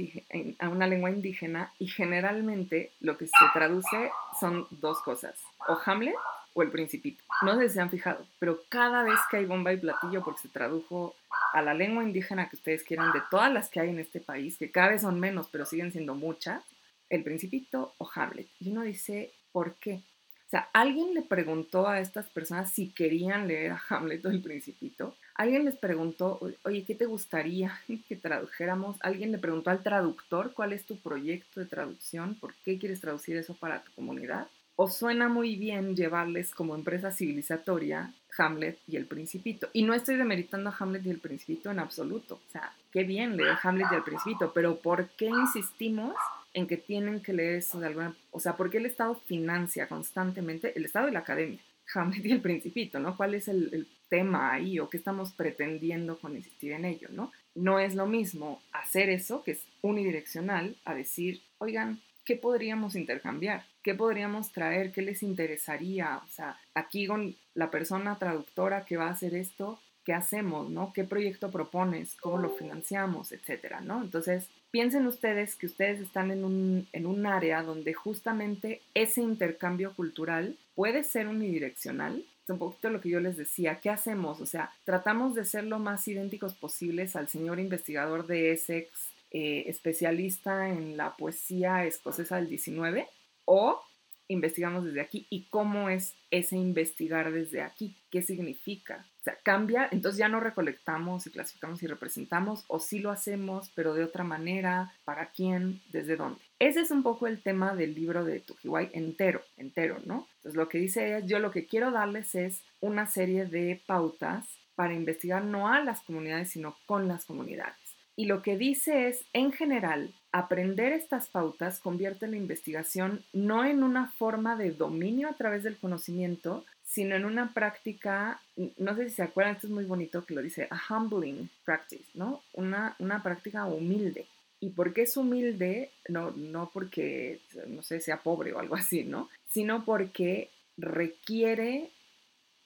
a una lengua indígena y generalmente lo que se traduce son dos cosas, o Hamlet o el principito. No sé si se han fijado, pero cada vez que hay bomba y platillo porque se tradujo a la lengua indígena que ustedes quieran, de todas las que hay en este país, que cada vez son menos, pero siguen siendo muchas, el principito o Hamlet. Y uno dice, ¿por qué? O sea, alguien le preguntó a estas personas si querían leer a Hamlet o el principito Alguien les preguntó, oye, ¿qué te gustaría *laughs* que tradujéramos? Alguien le preguntó al traductor cuál es tu proyecto de traducción, por qué quieres traducir eso para tu comunidad. O suena muy bien llevarles como empresa civilizatoria Hamlet y el Principito. Y no estoy demeritando a Hamlet y el Principito en absoluto. O sea, qué bien leer Hamlet y el Principito, pero ¿por qué insistimos en que tienen que leer eso de alguna... O sea, ¿por qué el Estado financia constantemente, el Estado y la academia, *laughs* Hamlet y el Principito, ¿no? ¿Cuál es el, el tema ahí o qué estamos pretendiendo con insistir en ello, ¿no? No es lo mismo hacer eso, que es unidireccional, a decir, oigan, ¿qué podríamos intercambiar? ¿Qué podríamos traer? ¿Qué les interesaría? O sea, aquí con la persona traductora que va a hacer esto, ¿qué hacemos? ¿no? ¿Qué proyecto propones? ¿Cómo lo financiamos? Etcétera, ¿no? Entonces, piensen ustedes que ustedes están en un, en un área donde justamente ese intercambio cultural puede ser unidireccional, un poquito lo que yo les decía, ¿qué hacemos? O sea, tratamos de ser lo más idénticos posibles al señor investigador de Essex, eh, especialista en la poesía escocesa del 19, o investigamos desde aquí y cómo es ese investigar desde aquí, qué significa. Sea, cambia, entonces ya no recolectamos y clasificamos y representamos, o sí lo hacemos, pero de otra manera, para quién, desde dónde. Ese es un poco el tema del libro de Tujiwai entero, entero, ¿no? Entonces lo que dice ella, yo lo que quiero darles es una serie de pautas para investigar no a las comunidades, sino con las comunidades. Y lo que dice es, en general, aprender estas pautas convierte la investigación no en una forma de dominio a través del conocimiento, sino en una práctica, no sé si se acuerdan, esto es muy bonito que lo dice, a humbling practice, ¿no? Una, una práctica humilde. ¿Y por qué es humilde? No, no porque, no sé, sea pobre o algo así, ¿no? Sino porque requiere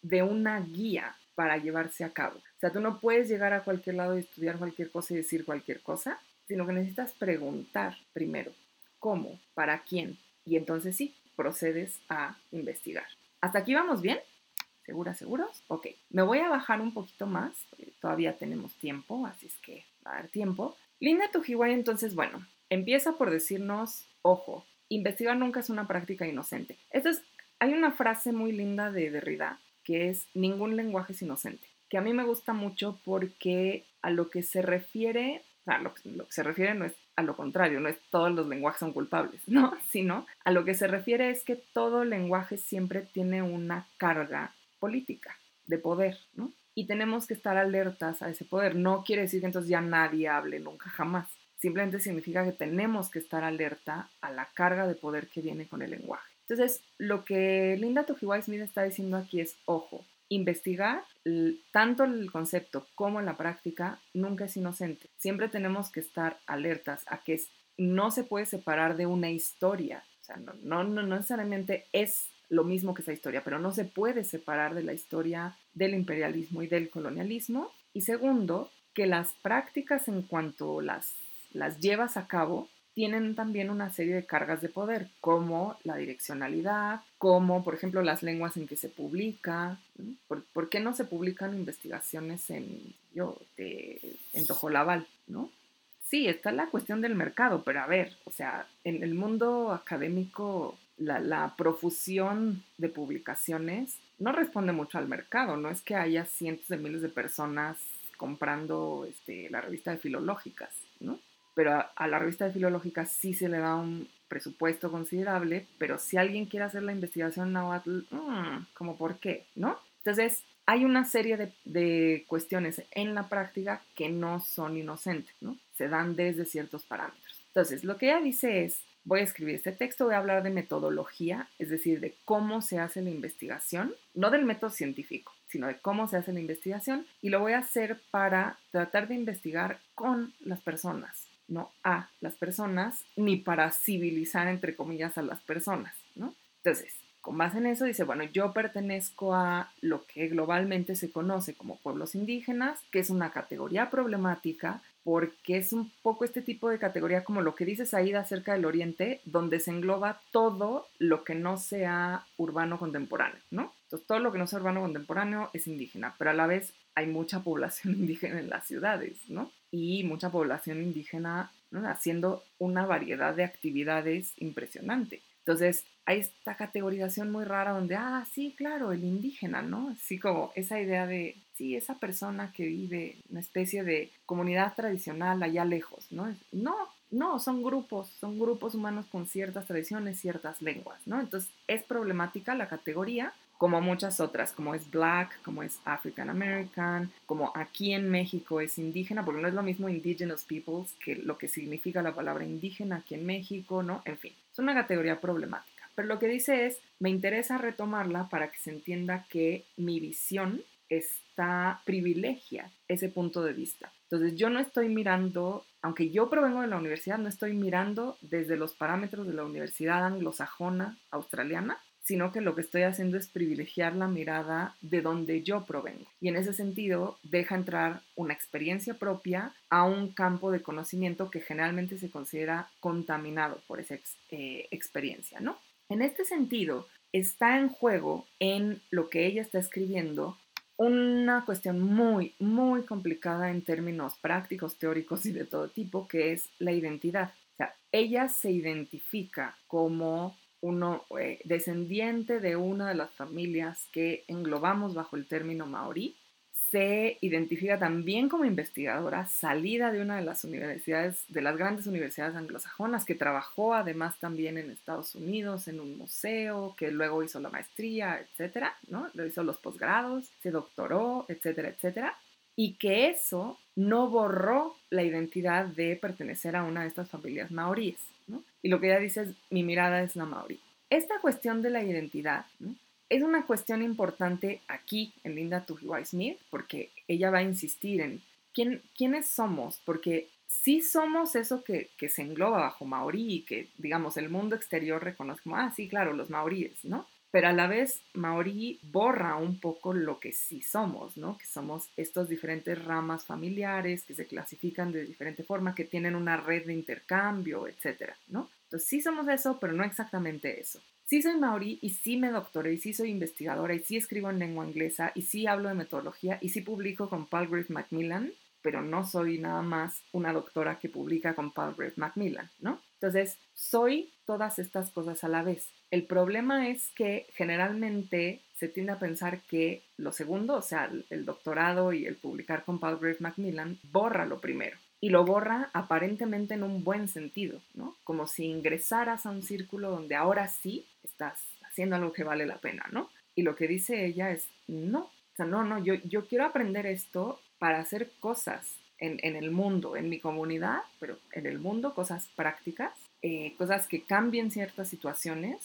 de una guía para llevarse a cabo. O sea, tú no puedes llegar a cualquier lado y estudiar cualquier cosa y decir cualquier cosa, sino que necesitas preguntar primero, ¿cómo? ¿Para quién? Y entonces sí, procedes a investigar. ¿Hasta aquí vamos bien? ¿Seguras, seguros? Ok, me voy a bajar un poquito más, todavía tenemos tiempo, así es que va a dar tiempo. Linda Tujiwai, entonces, bueno, empieza por decirnos, ojo, investigar nunca es una práctica inocente. es, hay una frase muy linda de Derrida que es, ningún lenguaje es inocente, que a mí me gusta mucho porque a lo que se refiere, sea, lo, lo que se refiere no es a lo contrario, no es todos los lenguajes son culpables, *laughs* ¿no? Sino a lo que se refiere es que todo lenguaje siempre tiene una carga política, de poder, ¿no? Y tenemos que estar alertas a ese poder. No quiere decir que entonces ya nadie hable nunca jamás. Simplemente significa que tenemos que estar alerta a la carga de poder que viene con el lenguaje. Entonces, lo que Linda Tojiwai Smith está diciendo aquí es, ojo, investigar tanto el concepto como la práctica nunca es inocente. Siempre tenemos que estar alertas a que no se puede separar de una historia. O sea, no, no, no necesariamente es lo mismo que esa historia, pero no se puede separar de la historia del imperialismo y del colonialismo. Y segundo, que las prácticas en cuanto las, las llevas a cabo tienen también una serie de cargas de poder, como la direccionalidad, como por ejemplo las lenguas en que se publica. ¿Por, qué no se publican investigaciones en, yo, en Tojolabal? ¿no? Sí, está la cuestión del mercado, pero a ver, o sea, en el mundo académico la, profusión de publicaciones no responde mucho al mercado, no es que haya cientos de miles de personas comprando este, la revista de filológicas. Pero a, la revista de filológicas sí se le da un presupuesto considerable, pero si alguien quiere hacer la investigación náhuatl, mm, ¿como por qué? ¿No? Entonces, hay una serie de, de, cuestiones en la práctica que no son inocentes, ¿no? Se dan desde ciertos parámetros. Entonces, lo que ella dice es, voy a escribir este texto, voy a hablar de metodología, es decir, de cómo se hace la investigación, no del método científico, sino de cómo se hace la investigación, y lo voy a hacer para tratar de investigar con las personas, no a las personas, ni para civilizar, entre comillas, a las personas, ¿no? Entonces, con base en eso dice, bueno, yo pertenezco a lo que globalmente se conoce como pueblos indígenas, que es una categoría problemática porque es un poco este tipo de categoría como lo que dices ahí acerca del Oriente, donde se engloba todo lo que no sea urbano contemporáneo, ¿no? Entonces, todo lo que no sea urbano contemporáneo es indígena, pero a la vez hay mucha población *laughs* indígena en las ciudades, ¿no? Y mucha población indígena haciendo una variedad de actividades impresionante. Entonces, hay esta categorización muy rara donde, ah, sí, claro, el indígena, ¿no? Así como esa idea de, sí, esa persona que vive una especie de comunidad tradicional allá lejos, ¿no? No, no, son grupos, son grupos humanos con ciertas tradiciones, ciertas lenguas, ¿no? Entonces, es problemática la categoría, como muchas otras, como es Black, como es African American, como aquí en México es indígena, porque no es lo mismo Indigenous Peoples que lo que significa la palabra indígena aquí en México, ¿no? En fin, es una categoría problemática. Pero lo que dice es, me interesa retomarla para que se entienda que mi visión está privilegia ese punto de vista. Entonces yo no estoy mirando, aunque yo provengo de la universidad, no estoy mirando desde los parámetros de la universidad anglosajona australiana, sino que lo que estoy haciendo es privilegiar la mirada de donde yo provengo. Y en ese sentido, deja entrar una experiencia propia a un campo de conocimiento que generalmente se considera contaminado por esa eh, experiencia, ¿no? En este sentido, está en juego en lo que ella está escribiendo una cuestión muy, muy complicada en términos prácticos, teóricos y de todo tipo, que es la identidad. O sea, ella se identifica como uno eh, descendiente de una de las familias que englobamos bajo el término maorí, se identifica también como investigadora salida de una de las universidades, de las grandes universidades anglosajonas, que trabajó además también en Estados Unidos en un museo, que luego hizo la maestría, etcétera, ¿no? Lo hizo los posgrados, se doctoró, etcétera, etcétera. Y que eso no borró la identidad de pertenecer a una de estas familias maoríes. Y lo que ella dice es, mi mirada es la maorí. Esta cuestión de la identidad es una cuestión importante aquí en Linda Tuhiwai Smith, porque ella va a insistir en quién, quiénes somos, porque sí somos eso que, que, se engloba bajo maorí y que, digamos, el mundo exterior reconoce como, ah, sí, claro, los maoríes, ¿no? Pero a la vez Maori borra un poco lo que sí somos, ¿no? Que somos estas diferentes ramas familiares que se clasifican de diferente forma, que tienen una red de intercambio, etcétera, ¿no? Entonces sí somos eso, pero no exactamente eso. sí soy maorí y sí me doctoré y sí soy investigadora y sí escribo en lengua inglesa y sí hablo de metodología y sí publico con Palgrave Macmillan, pero no soy nada más una doctora que publica con Palgrave Macmillan, ¿no? Entonces, soy todas estas cosas a la vez. El problema es que generalmente se tiende a pensar que lo segundo, o sea, el doctorado y el publicar con Palgrave Macmillan, borra lo primero y lo borra aparentemente en un buen sentido, ¿no? Como si ingresaras a un círculo donde ahora sí estás haciendo algo que vale la pena, ¿no? Y lo que dice ella es, no, o sea, no, no, yo, yo quiero aprender esto para hacer cosas en, en el mundo, en mi comunidad, pero en el mundo, cosas prácticas, eh, cosas que cambien ciertas situaciones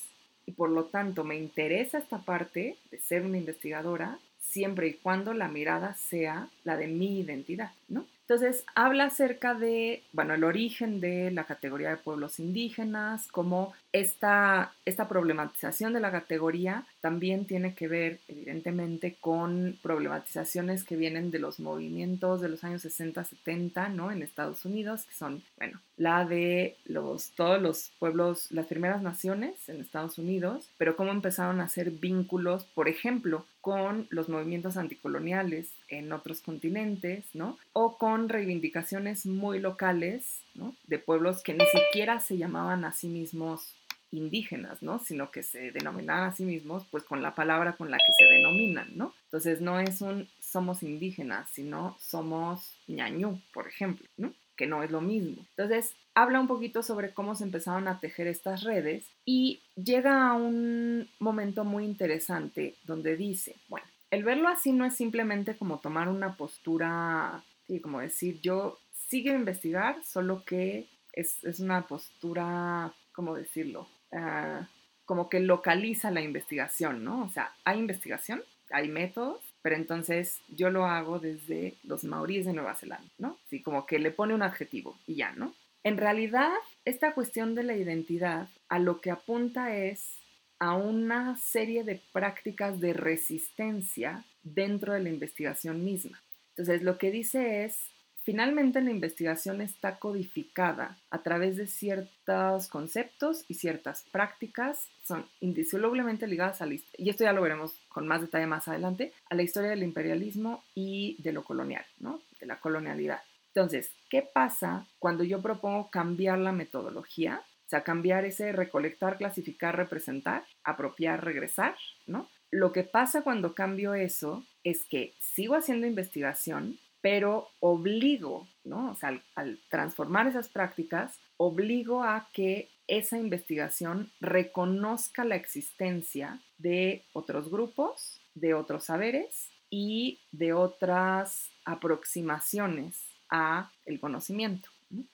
y por lo tanto me interesa esta parte de ser una investigadora siempre y cuando la mirada sea la de mi identidad, ¿no? Entonces, habla acerca de, bueno, el origen de la categoría de pueblos indígenas, cómo esta, esta problematización de la categoría también tiene que ver, evidentemente, con problematizaciones que vienen de los movimientos de los años 60, 70, ¿no? En Estados Unidos, que son, bueno, la de los, todos los pueblos, las primeras naciones en Estados Unidos, pero cómo empezaron a hacer vínculos, por ejemplo, con los movimientos anticoloniales en otros continentes, ¿no? O con reivindicaciones muy locales, ¿no? De pueblos que ni siquiera se llamaban a sí mismos indígenas, ¿no? Sino que se denominaban a sí mismos, pues con la palabra con la que se denominan, ¿no? Entonces no es un somos indígenas, sino somos ñañú, por ejemplo, ¿no? Que no es lo mismo. Entonces habla un poquito sobre cómo se empezaron a tejer estas redes y llega a un momento muy interesante donde dice, bueno, el verlo así no es simplemente como tomar una postura, sí, como decir, yo sigo a investigar, solo que es, es una postura, ¿cómo decirlo? Ah, como que localiza la investigación, ¿no? O sea, hay investigación, hay métodos, pero entonces yo lo hago desde los maoríes de Nueva Zelanda, ¿no? Sí, como que le pone un adjetivo y ya, ¿no? En realidad, esta cuestión de la identidad a lo que apunta es a una serie de prácticas de resistencia dentro de la investigación misma. Entonces, lo que dice es, finalmente la investigación está codificada a través de ciertos conceptos y ciertas prácticas, son indisolublemente ligadas a la y esto ya lo veremos con más detalle más adelante, a la historia del imperialismo y de lo colonial, ¿no? De la colonialidad. Entonces, ¿qué pasa cuando yo propongo cambiar la metodología? O sea, cambiar ese recolectar, clasificar, representar, apropiar, regresar, ¿no? Lo que pasa cuando cambio eso es que sigo haciendo investigación, pero obligo, ¿no? O sea, al, transformar esas prácticas, obligo a que esa investigación reconozca la existencia de otros grupos, de otros saberes y de otras aproximaciones a el conocimiento.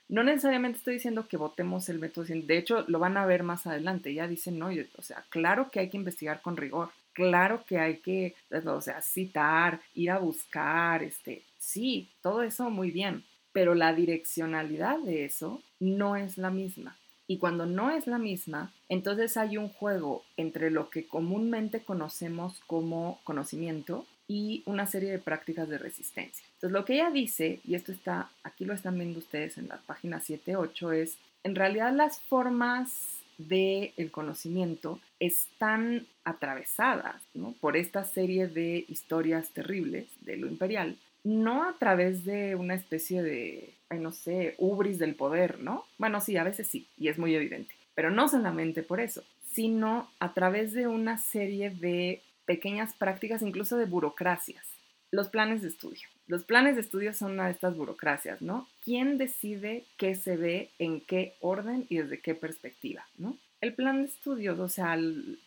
No necesariamente estoy diciendo que votemos el método de hecho lo van a ver más adelante, ya dicen, no, o sea, claro que hay que investigar con rigor, claro que hay que, o sea, citar, ir a buscar, este, sí, todo eso muy bien, pero la direccionalidad de eso no es la misma. Y cuando no es la misma, entonces hay un juego entre lo que comúnmente conocemos como conocimiento y una serie de prácticas de resistencia. Entonces, lo que ella dice, y esto está, aquí lo están viendo ustedes en la página 7-8, es, en realidad las formas del el conocimiento están atravesadas por esta serie de historias terribles de lo imperial, no a través de una especie de, no sé, ubris del poder, ¿no? Bueno, sí, a veces sí, y es muy evidente, pero no solamente por eso, sino a través de una serie de pequeñas prácticas, incluso de burocracias. Los planes de estudio. Los planes de estudio son una de estas burocracias, ¿no? ¿Quién decide qué se ve, en qué orden y desde qué perspectiva, ¿no? El plan de estudios, o sea,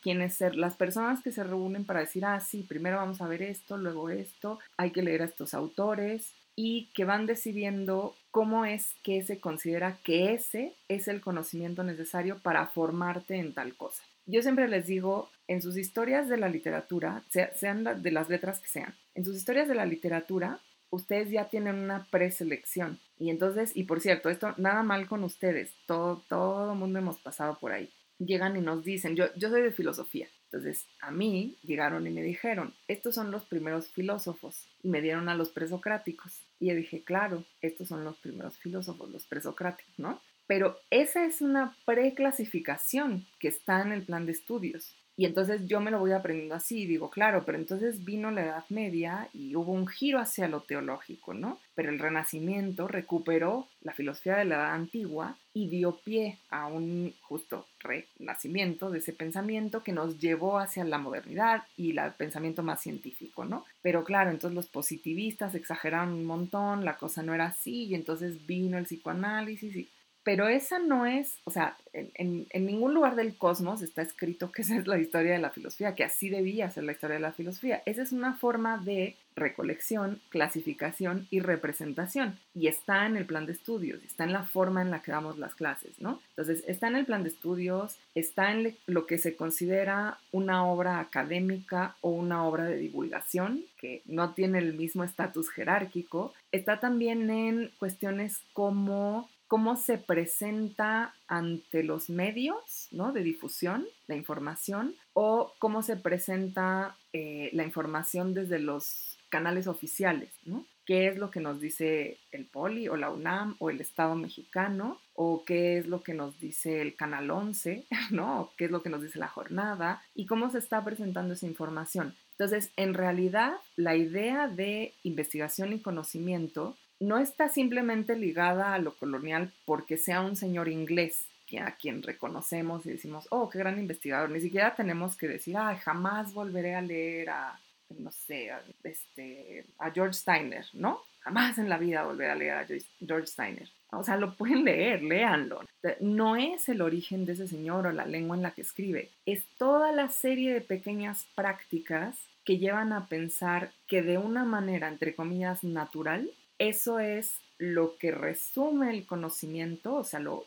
quienes ser, las personas que se reúnen para decir, ah, sí, primero vamos a ver esto, luego esto, hay que leer a estos autores y que van decidiendo cómo es que se considera que ese es el conocimiento necesario para formarte en tal cosa. Yo siempre les digo, en sus historias de la literatura, sean de las letras que sean, en sus historias de la literatura, ustedes ya tienen una preselección. Y entonces, y por cierto, esto nada mal con ustedes, todo, todo mundo hemos pasado por ahí. Llegan y nos dicen, yo, yo soy de filosofía, entonces a mí llegaron y me dijeron, estos son los primeros filósofos, y me dieron a los presocráticos. Y yo dije, claro, estos son los primeros filósofos, los presocráticos, ¿no? Pero esa es una preclasificación que está en el plan de estudios. Y entonces yo me lo voy aprendiendo así digo, claro, pero entonces vino la Edad Media y hubo un giro hacia lo teológico, ¿no? Pero el Renacimiento recuperó la filosofía de la Edad Antigua y dio pie a un justo renacimiento de ese pensamiento que nos llevó hacia la modernidad y el pensamiento más científico, ¿no? Pero claro, entonces los positivistas exageraron un montón, la cosa no era así y entonces vino el psicoanálisis y pero esa no es, o sea, en, ningún lugar del cosmos está escrito que esa es la historia de la filosofía, que así debía ser la historia de la filosofía. Esa es una forma de recolección, clasificación y representación. Y está en el plan de estudios, está en la forma en la que damos las clases, ¿no? Entonces, está en el plan de estudios, está en lo que se considera una obra académica o una obra de divulgación, que no tiene el mismo estatus jerárquico. Está también en cuestiones como cómo se presenta ante los medios ¿no? de difusión, la información, o cómo se presenta eh, la información desde los canales oficiales, ¿no? ¿Qué es lo que nos dice el Poli o la UNAM o el Estado mexicano? ¿O qué es lo que nos dice el Canal 11? *laughs* ¿No? ¿Qué es lo que nos dice la jornada? ¿Y cómo se está presentando esa información? Entonces, en realidad, la idea de investigación y conocimiento no está simplemente ligada a lo colonial porque sea un señor inglés a quien reconocemos y decimos, oh, qué gran investigador. Ni siquiera tenemos que decir, ay, jamás volveré a leer a, no sé, a, este, a George Steiner, ¿no? Jamás en la vida volveré a leer a George Steiner. O sea, lo pueden leer, léanlo. No es el origen de ese señor o la lengua en la que escribe, es toda la serie de pequeñas prácticas que llevan a pensar que de una manera, entre comillas, natural, eso es lo que resume el conocimiento, o sea, no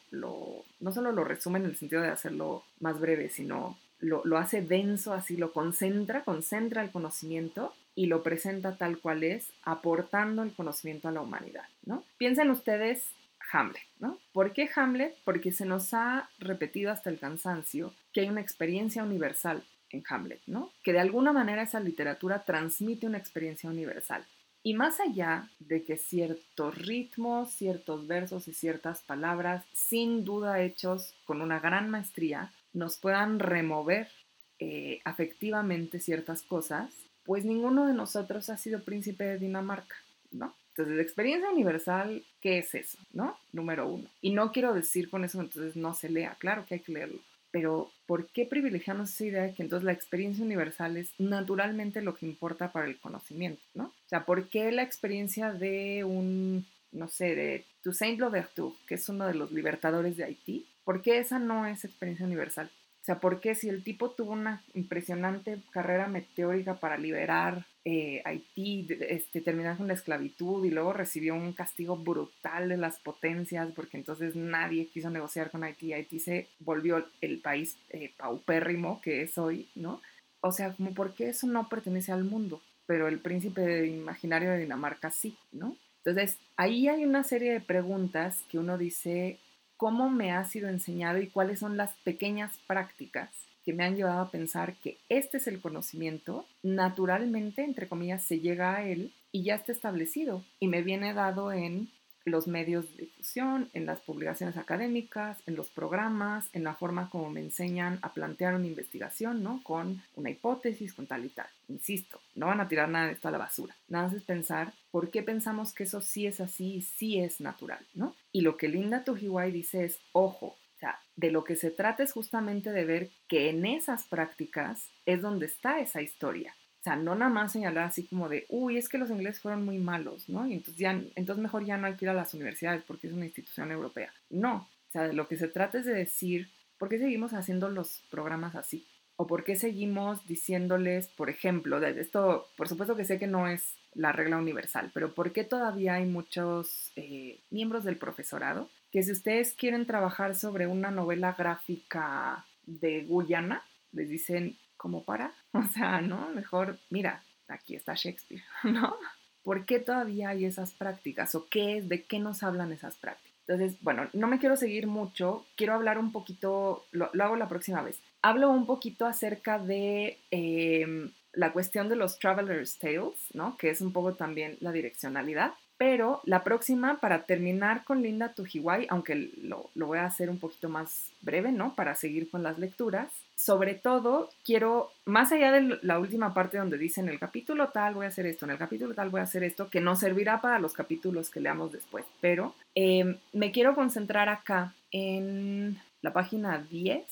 solo lo resume en el sentido de hacerlo más breve, sino lo, lo, hace denso, así lo concentra, concentra el conocimiento y lo presenta tal cual es, aportando el conocimiento a la humanidad, ¿no? Piensen ustedes Hamlet, ¿no? ¿Por qué Hamlet? Porque se nos ha repetido hasta el cansancio que hay una experiencia universal en Hamlet, ¿no? Que de alguna manera esa literatura transmite una experiencia universal. Y más allá de que ciertos ritmos, ciertos versos y ciertas palabras, sin duda hechos con una gran maestría, nos puedan remover eh, afectivamente ciertas cosas, pues ninguno de nosotros ha sido príncipe de Dinamarca, ¿no? Entonces, experiencia universal, ¿qué es eso? ¿No? Número uno. Y no quiero decir con eso, entonces no se lea, claro que hay que leerlo. Pero, ¿por qué privilegiamos esa idea de que entonces la experiencia universal es naturalmente lo que importa para el conocimiento, ¿no? O sea, ¿por qué la experiencia de un, no sé, de Toussaint Louverture, que es uno de los libertadores de Haití, ¿por qué esa no es experiencia universal? Sea, ¿por qué si el tipo tuvo una impresionante carrera meteórica para liberar eh, Haití, este, terminar con la esclavitud y luego recibió un castigo brutal de las potencias porque entonces nadie quiso negociar con Haití. Haití se volvió el país eh, paupérrimo que es hoy, ¿no? O sea, como por qué eso no pertenece al mundo, pero el príncipe imaginario de Dinamarca sí, ¿no? Entonces, ahí hay una serie de preguntas que uno dice, ¿cómo me ha sido enseñado y cuáles son las pequeñas prácticas que me han llevado a pensar que este es el conocimiento, naturalmente, entre comillas, se llega a él y ya está establecido y me viene dado en los medios de difusión, en las publicaciones académicas, en los programas, en la forma como me enseñan a plantear una investigación, ¿no? Con una hipótesis, con tal y tal. Insisto, no van a tirar nada de esto a la basura. Nada más es pensar por qué pensamos que eso sí es así y sí es natural, ¿no? Y lo que Linda Tujiwai dice es, ojo, o sea, de lo que se trata es justamente de ver que en esas prácticas es donde está esa historia. O sea, no nada más señalar así como de, uy, es que los ingleses fueron muy malos, ¿no? Y entonces, ya, entonces mejor ya no hay que ir a las universidades porque es una institución europea. No, o sea, de lo que se trata es de decir, ¿por qué seguimos haciendo los programas así? ¿O por qué seguimos diciéndoles, por ejemplo, de esto, por supuesto que sé que no es la regla universal, pero ¿por qué todavía hay muchos eh, miembros del profesorado que si ustedes quieren trabajar sobre una novela gráfica de Guyana, les dicen, ¿cómo para? *laughs* O sea, ¿no? Mejor, mira, aquí está Shakespeare, *laughs* ¿no? ¿Por qué todavía hay esas prácticas? ¿O qué es? ¿De qué nos hablan esas prácticas? Entonces, bueno, no me quiero seguir mucho, quiero hablar un poquito, lo, hago la próxima vez. Hablo un poquito acerca de em, la cuestión de los Traveler's Tales, ¿no? Que es un poco también la direccionalidad. Pero la próxima, para terminar con Linda Tujiwai, aunque lo, lo, voy a hacer un poquito más breve, ¿no? Para seguir con las lecturas. Sobre todo, quiero, más allá de la última parte donde dice en el capítulo tal voy a hacer esto, en el capítulo tal voy a hacer esto, que nos servirá para los capítulos que leamos después. Pero eh, me quiero concentrar acá en la página 10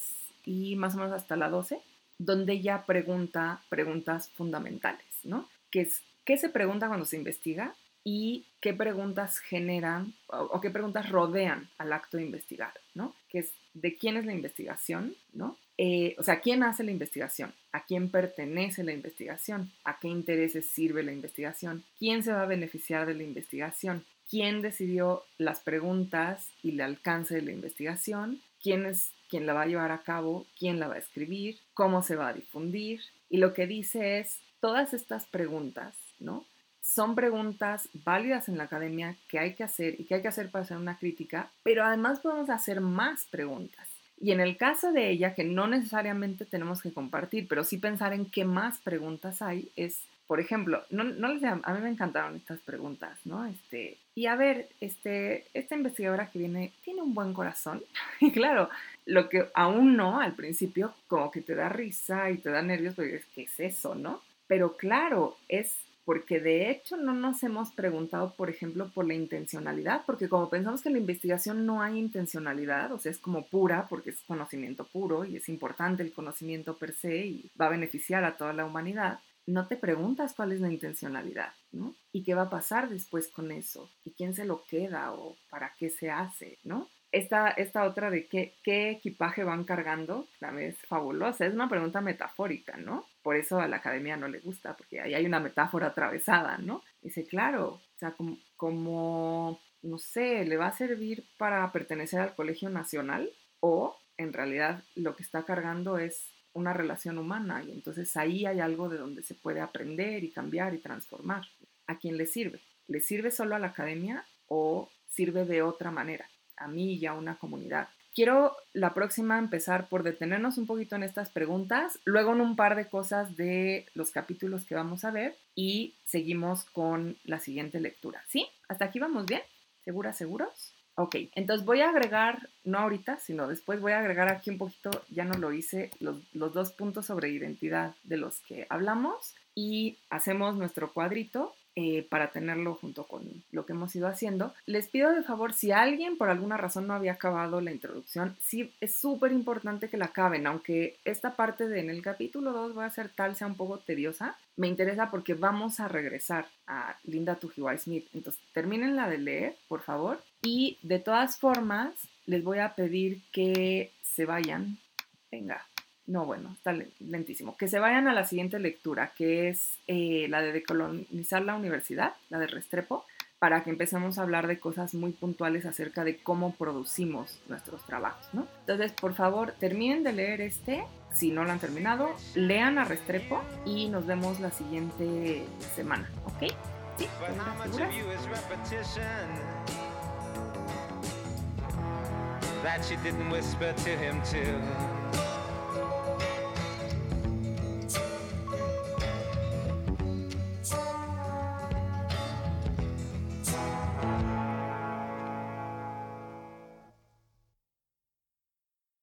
y más o menos hasta la 12, donde ella pregunta preguntas fundamentales, ¿no? Que es, ¿Qué se pregunta cuando se investiga? y qué preguntas generan o, qué preguntas rodean al acto de investigar, ¿no? Que es de quién es la investigación, ¿no? Eh, o sea, ¿quién hace la investigación? ¿A quién pertenece la investigación? ¿A qué intereses sirve la investigación? ¿Quién se va a beneficiar de la investigación? ¿Quién decidió las preguntas y el alcance de la investigación? ¿Quién la va a llevar a cabo? ¿Quién la va a escribir? ¿Cómo se va a difundir? Y lo que dice es, todas estas preguntas, ¿no? son preguntas válidas en la academia que hay que hacer y que hay que hacer para hacer una crítica, pero además podemos hacer más preguntas. Y en el caso de ella, que no necesariamente tenemos que compartir, pero sí pensar en qué más preguntas hay, es, por ejemplo, no, no les a mí me encantaron estas preguntas, ¿no? Este, y a ver, este, esta investigadora que viene, ¿tiene un buen corazón? *laughs* y claro, lo que aún no, al principio, como que te da risa y te da nervios, porque es, ¿qué es eso, no? Pero claro, es porque de hecho no nos hemos preguntado, por ejemplo, por la intencionalidad, porque como pensamos que en la investigación no hay intencionalidad, o sea, es como pura, porque es conocimiento puro y es importante el conocimiento per se y va a beneficiar a toda la humanidad, no te preguntas cuál es la intencionalidad, ¿no? ¿Y qué va a pasar después con eso? ¿Y quién se lo queda o para qué se hace, ¿no? Esta, esta otra de qué, qué equipaje van cargando, también es fabulosa, es una pregunta metafórica, ¿no? por eso a la academia no le gusta, porque ahí hay una metáfora atravesada, ¿no? Dice, claro, o sea, como, no sé, le va a servir para pertenecer al Colegio Nacional o en realidad lo que está cargando es una relación humana y entonces ahí hay algo de donde se puede aprender y cambiar y transformar. ¿A quién le sirve? ¿Le sirve solo a la academia o sirve de otra manera? A mí y a una comunidad. Quiero la próxima empezar por detenernos un poquito en estas preguntas, luego en un par de cosas de los capítulos que vamos a ver y seguimos con la siguiente lectura. ¿Sí? ¿Hasta aquí vamos bien? ¿Seguras, seguros? Ok, entonces voy a agregar, no ahorita, sino después voy a agregar aquí un poquito, ya no lo hice, los, los dos puntos sobre identidad de los que hablamos y hacemos nuestro cuadrito eh, para tenerlo junto con lo que hemos ido haciendo. Les pido de favor, si alguien por alguna razón no había acabado la introducción, sí es súper importante que la acaben, aunque esta parte de en el capítulo 2 voy a hacer tal sea un poco tediosa, me interesa porque vamos a regresar a Linda Tujiwai Smith. Entonces, terminen la de leer, por favor. Y de todas formas, les voy a pedir que se vayan. Venga, no, bueno, está lentísimo. Que se vayan a la siguiente lectura, que es eh, la de decolonizar la universidad, la de Restrepo, para que empecemos a hablar de cosas muy puntuales acerca de cómo producimos nuestros trabajos, ¿no? Entonces, por favor, terminen de leer este. Si no lo han terminado, lean a Restrepo y nos vemos la siguiente semana, ¿ok? ¿Sí? That she didn't whisper to him too.